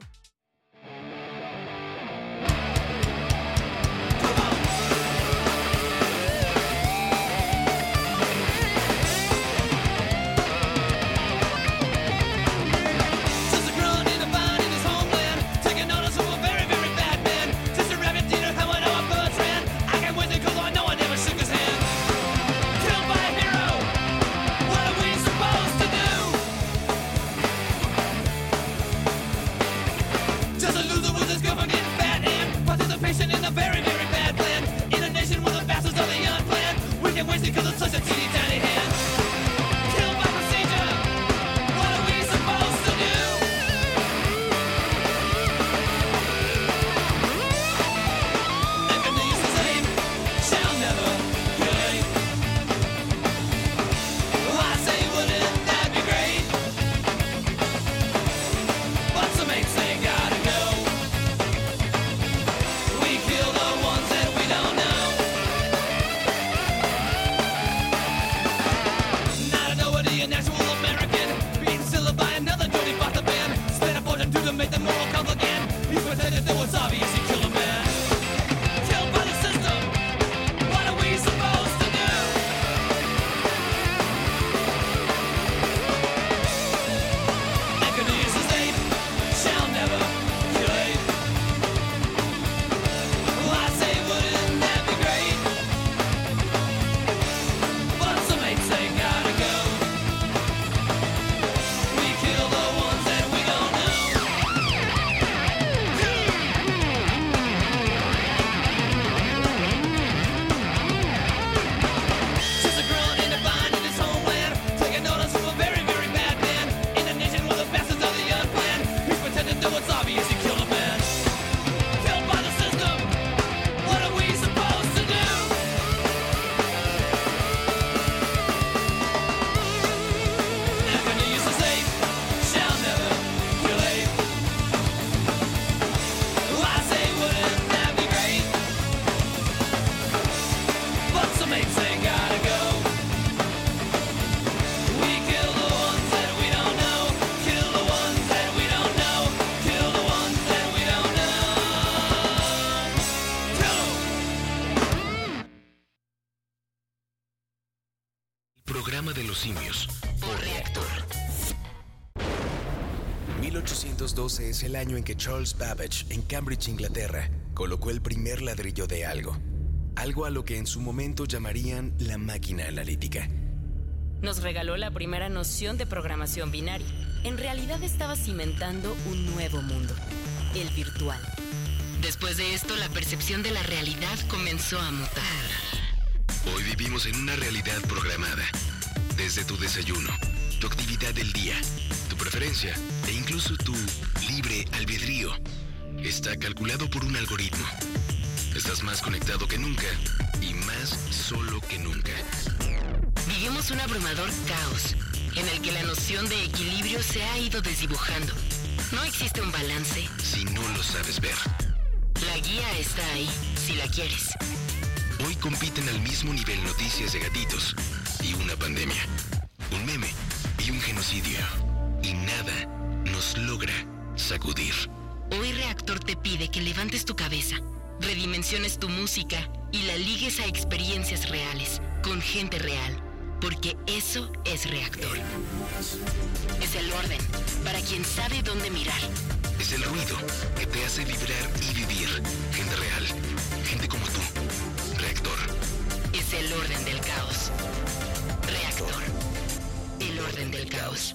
1812 es el año en que Charles Babbage, en Cambridge, Inglaterra, colocó el primer ladrillo de algo. Algo a lo que en su momento llamarían la máquina analítica. Nos regaló la primera noción de programación binaria. En realidad estaba cimentando un nuevo mundo, el virtual. Después de esto, la percepción de la realidad comenzó a mutar. Hoy vivimos en una realidad programada. Desde tu desayuno, tu actividad del día, tu preferencia e incluso tu libre albedrío. Está calculado por un algoritmo. Estás más conectado que nunca y más solo que nunca. Vivimos un abrumador caos, en el que la noción de equilibrio se ha ido desdibujando. No existe un balance. Si no lo sabes ver. La guía está ahí, si la quieres. Hoy compiten al mismo nivel noticias de gatitos y una pandemia. Sacudir. Hoy Reactor te pide que levantes tu cabeza, redimensiones tu música y la ligues a experiencias reales, con gente real, porque eso es Reactor. Es el orden, para quien sabe dónde mirar. Es el ruido que te hace vibrar y vivir. Gente real, gente como tú. Reactor. Es el orden del caos. Reactor. El orden del caos.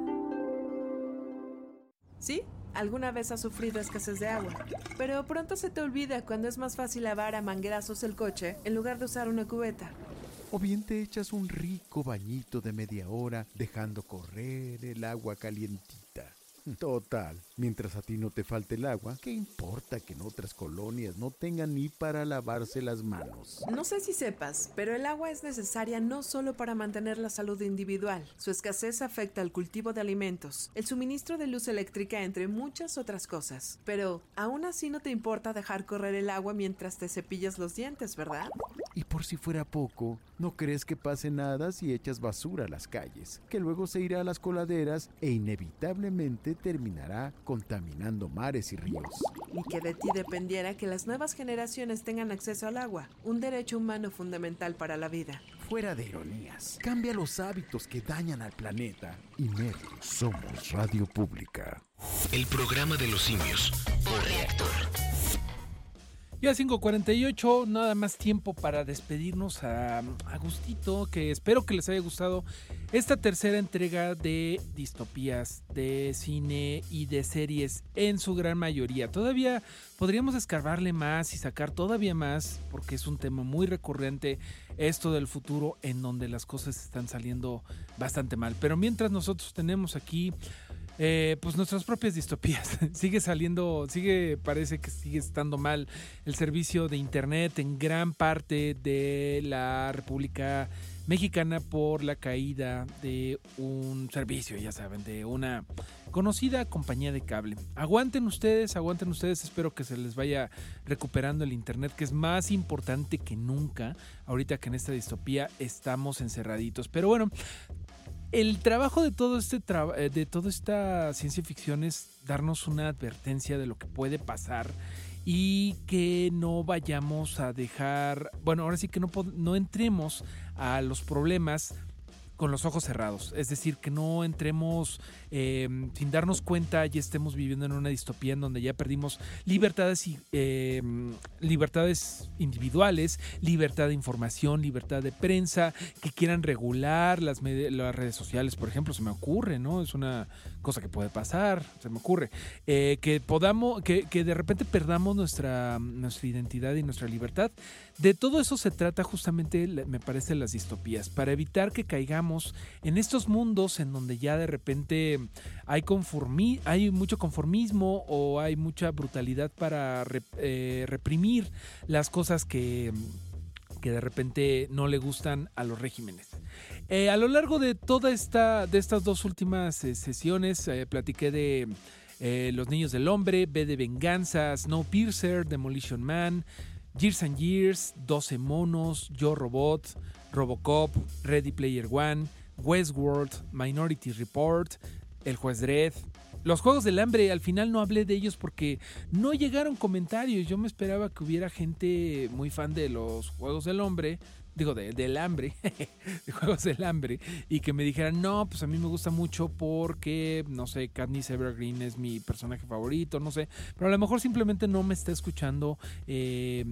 ¿Sí? Alguna vez has sufrido escasez de agua, pero pronto se te olvida cuando es más fácil lavar a manguerazos el coche en lugar de usar una cubeta. O bien te echas un rico bañito de media hora dejando correr el agua calientita. Total, mientras a ti no te falte el agua, ¿qué importa que en otras colonias no tengan ni para lavarse las manos? No sé si sepas, pero el agua es necesaria no solo para mantener la salud individual. Su escasez afecta al cultivo de alimentos, el suministro de luz eléctrica, entre muchas otras cosas. Pero aún así no te importa dejar correr el agua mientras te cepillas los dientes, ¿verdad? Y por si fuera poco, no crees que pase nada si echas basura a las calles, que luego se irá a las coladeras e inevitablemente terminará contaminando mares y ríos. Y que de ti dependiera que las nuevas generaciones tengan acceso al agua, un derecho humano fundamental para la vida. Fuera de ironías, cambia los hábitos que dañan al planeta. INER, somos radio pública. El programa de los simios por reactor. Ya 5.48, nada más tiempo para despedirnos a Agustito, que espero que les haya gustado esta tercera entrega de distopías de cine y de series en su gran mayoría. Todavía podríamos escarbarle más y sacar todavía más, porque es un tema muy recurrente esto del futuro en donde las cosas están saliendo bastante mal. Pero mientras nosotros tenemos aquí eh, pues nuestras propias distopías. sigue saliendo, sigue, parece que sigue estando mal el servicio de Internet en gran parte de la República Mexicana por la caída de un servicio, ya saben, de una conocida compañía de cable. Aguanten ustedes, aguanten ustedes, espero que se les vaya recuperando el Internet, que es más importante que nunca, ahorita que en esta distopía estamos encerraditos. Pero bueno, el trabajo de todo este de toda esta ciencia ficción es darnos una advertencia de lo que puede pasar y que no vayamos a dejar, bueno, ahora sí que no, no entremos a los problemas con los ojos cerrados. Es decir, que no entremos eh, sin darnos cuenta y estemos viviendo en una distopía en donde ya perdimos libertades, y, eh, libertades individuales, libertad de información, libertad de prensa, que quieran regular las, las redes sociales, por ejemplo, se me ocurre, ¿no? Es una cosa que puede pasar, se me ocurre. Eh, que podamos, que, de repente perdamos nuestra, nuestra identidad y nuestra libertad. De todo eso se trata justamente, me parece, las distopías, para evitar que caigamos en estos mundos en donde ya de repente hay, conformi hay mucho conformismo o hay mucha brutalidad para eh, reprimir las cosas que que de repente no le gustan a los regímenes. Eh, a lo largo de toda esta, estas dos últimas eh, sesiones, eh, platiqué de Los Niños del Hombre, B de Venganza, Snowpiercer, Demolition Man, Years and Years, 12 Monos, Yo Robot, Robocop, Ready Player One, Westworld, Minority Report, El Juez Dredd, los Juegos del Hambre, al final no hablé de ellos porque no llegaron comentarios. Yo me esperaba que hubiera gente muy fan de los Juegos del Hombre, digo, de, del hambre, de Juegos del Hambre, y que me dijeran, no, pues a mí me gusta mucho porque, no sé, Katniss Evergreen es mi personaje favorito, no sé, pero a lo mejor simplemente no me está escuchando eh,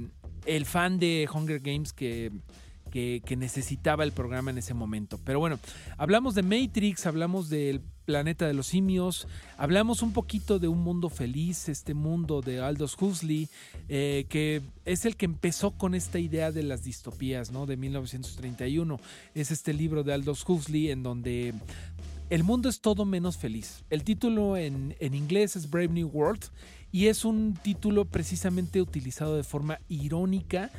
el fan de Hunger Games que que, necesitaba el programa en ese momento. Pero bueno, hablamos de Matrix, hablamos del planeta de los simios, hablamos un poquito de un mundo feliz, este mundo de Aldous Huxley, eh, que es el que empezó con esta idea de las distopías, ¿no? De 1931. Es este libro de Aldous Huxley en donde El mundo es todo menos feliz. El título en, en inglés es Brave New World y es un título precisamente utilizado de forma irónica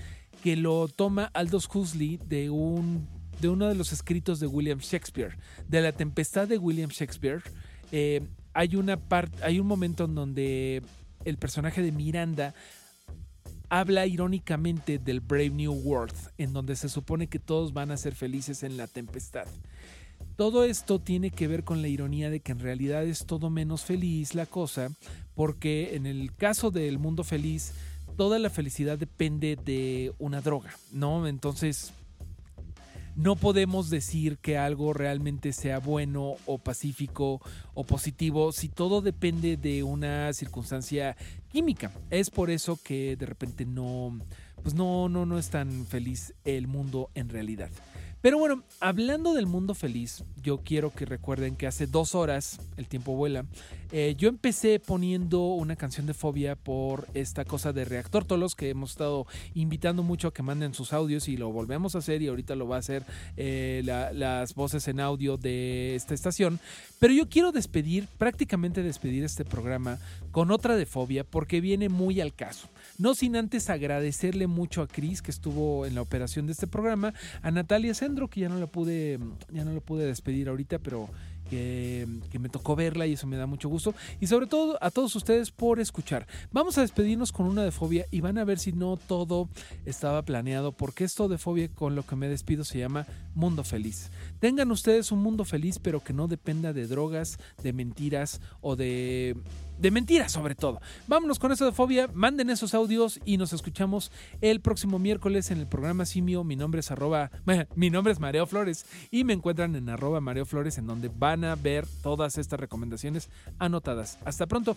que lo toma Aldous Huxley de un de uno de los escritos de William Shakespeare, de la tempestad de William Shakespeare. eh, hay una parte, hay un momento en donde el personaje de Miranda habla irónicamente del Brave New World, en donde se supone que todos van a ser felices en la tempestad. Todo esto tiene que ver con la ironía de que en realidad es todo menos feliz la cosa, porque en el caso del mundo feliz, toda la felicidad depende de una droga, ¿no? Entonces, no podemos decir que algo realmente sea bueno o pacífico o positivo si todo depende de una circunstancia química. Es por eso que de repente no, pues no, no, no es tan feliz el mundo en realidad. Pero bueno, hablando del mundo feliz, yo quiero que recuerden que hace dos horas, el tiempo vuela, eh, yo empecé poniendo una canción de fobia por esta cosa de Reactor Tolos que hemos estado invitando mucho a que manden sus audios y lo volvemos a hacer y ahorita lo va a hacer eh, la- las voces en audio de esta estación. Pero yo quiero despedir, prácticamente despedir este programa con otra de fobia porque viene muy al caso. No sin antes agradecerle mucho a Cris que estuvo en la operación de este programa, a Natalia Sendro que ya no la pude, ya no la pude despedir ahorita, pero que, que me tocó verla y eso me da mucho gusto. Y sobre todo a todos ustedes por escuchar. Vamos a despedirnos con una de fobia y van a ver si no todo estaba planeado, porque esto de fobia con lo que me despido se llama Mundo Feliz. Tengan ustedes un mundo feliz, pero que no dependa de drogas, de mentiras o de de mentiras sobre todo. Vámonos con eso de fobia, manden esos audios y nos escuchamos el próximo miércoles en el programa Simio. Mi nombre es arroba, mi nombre es Mareo Flores y me encuentran en arroba Mareo Flores en donde van a ver todas estas recomendaciones anotadas. Hasta pronto.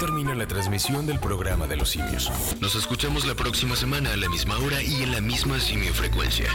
Termina la transmisión del programa de los simios. Nos escuchamos la próxima semana a la misma hora y en la misma simiofrecuencia.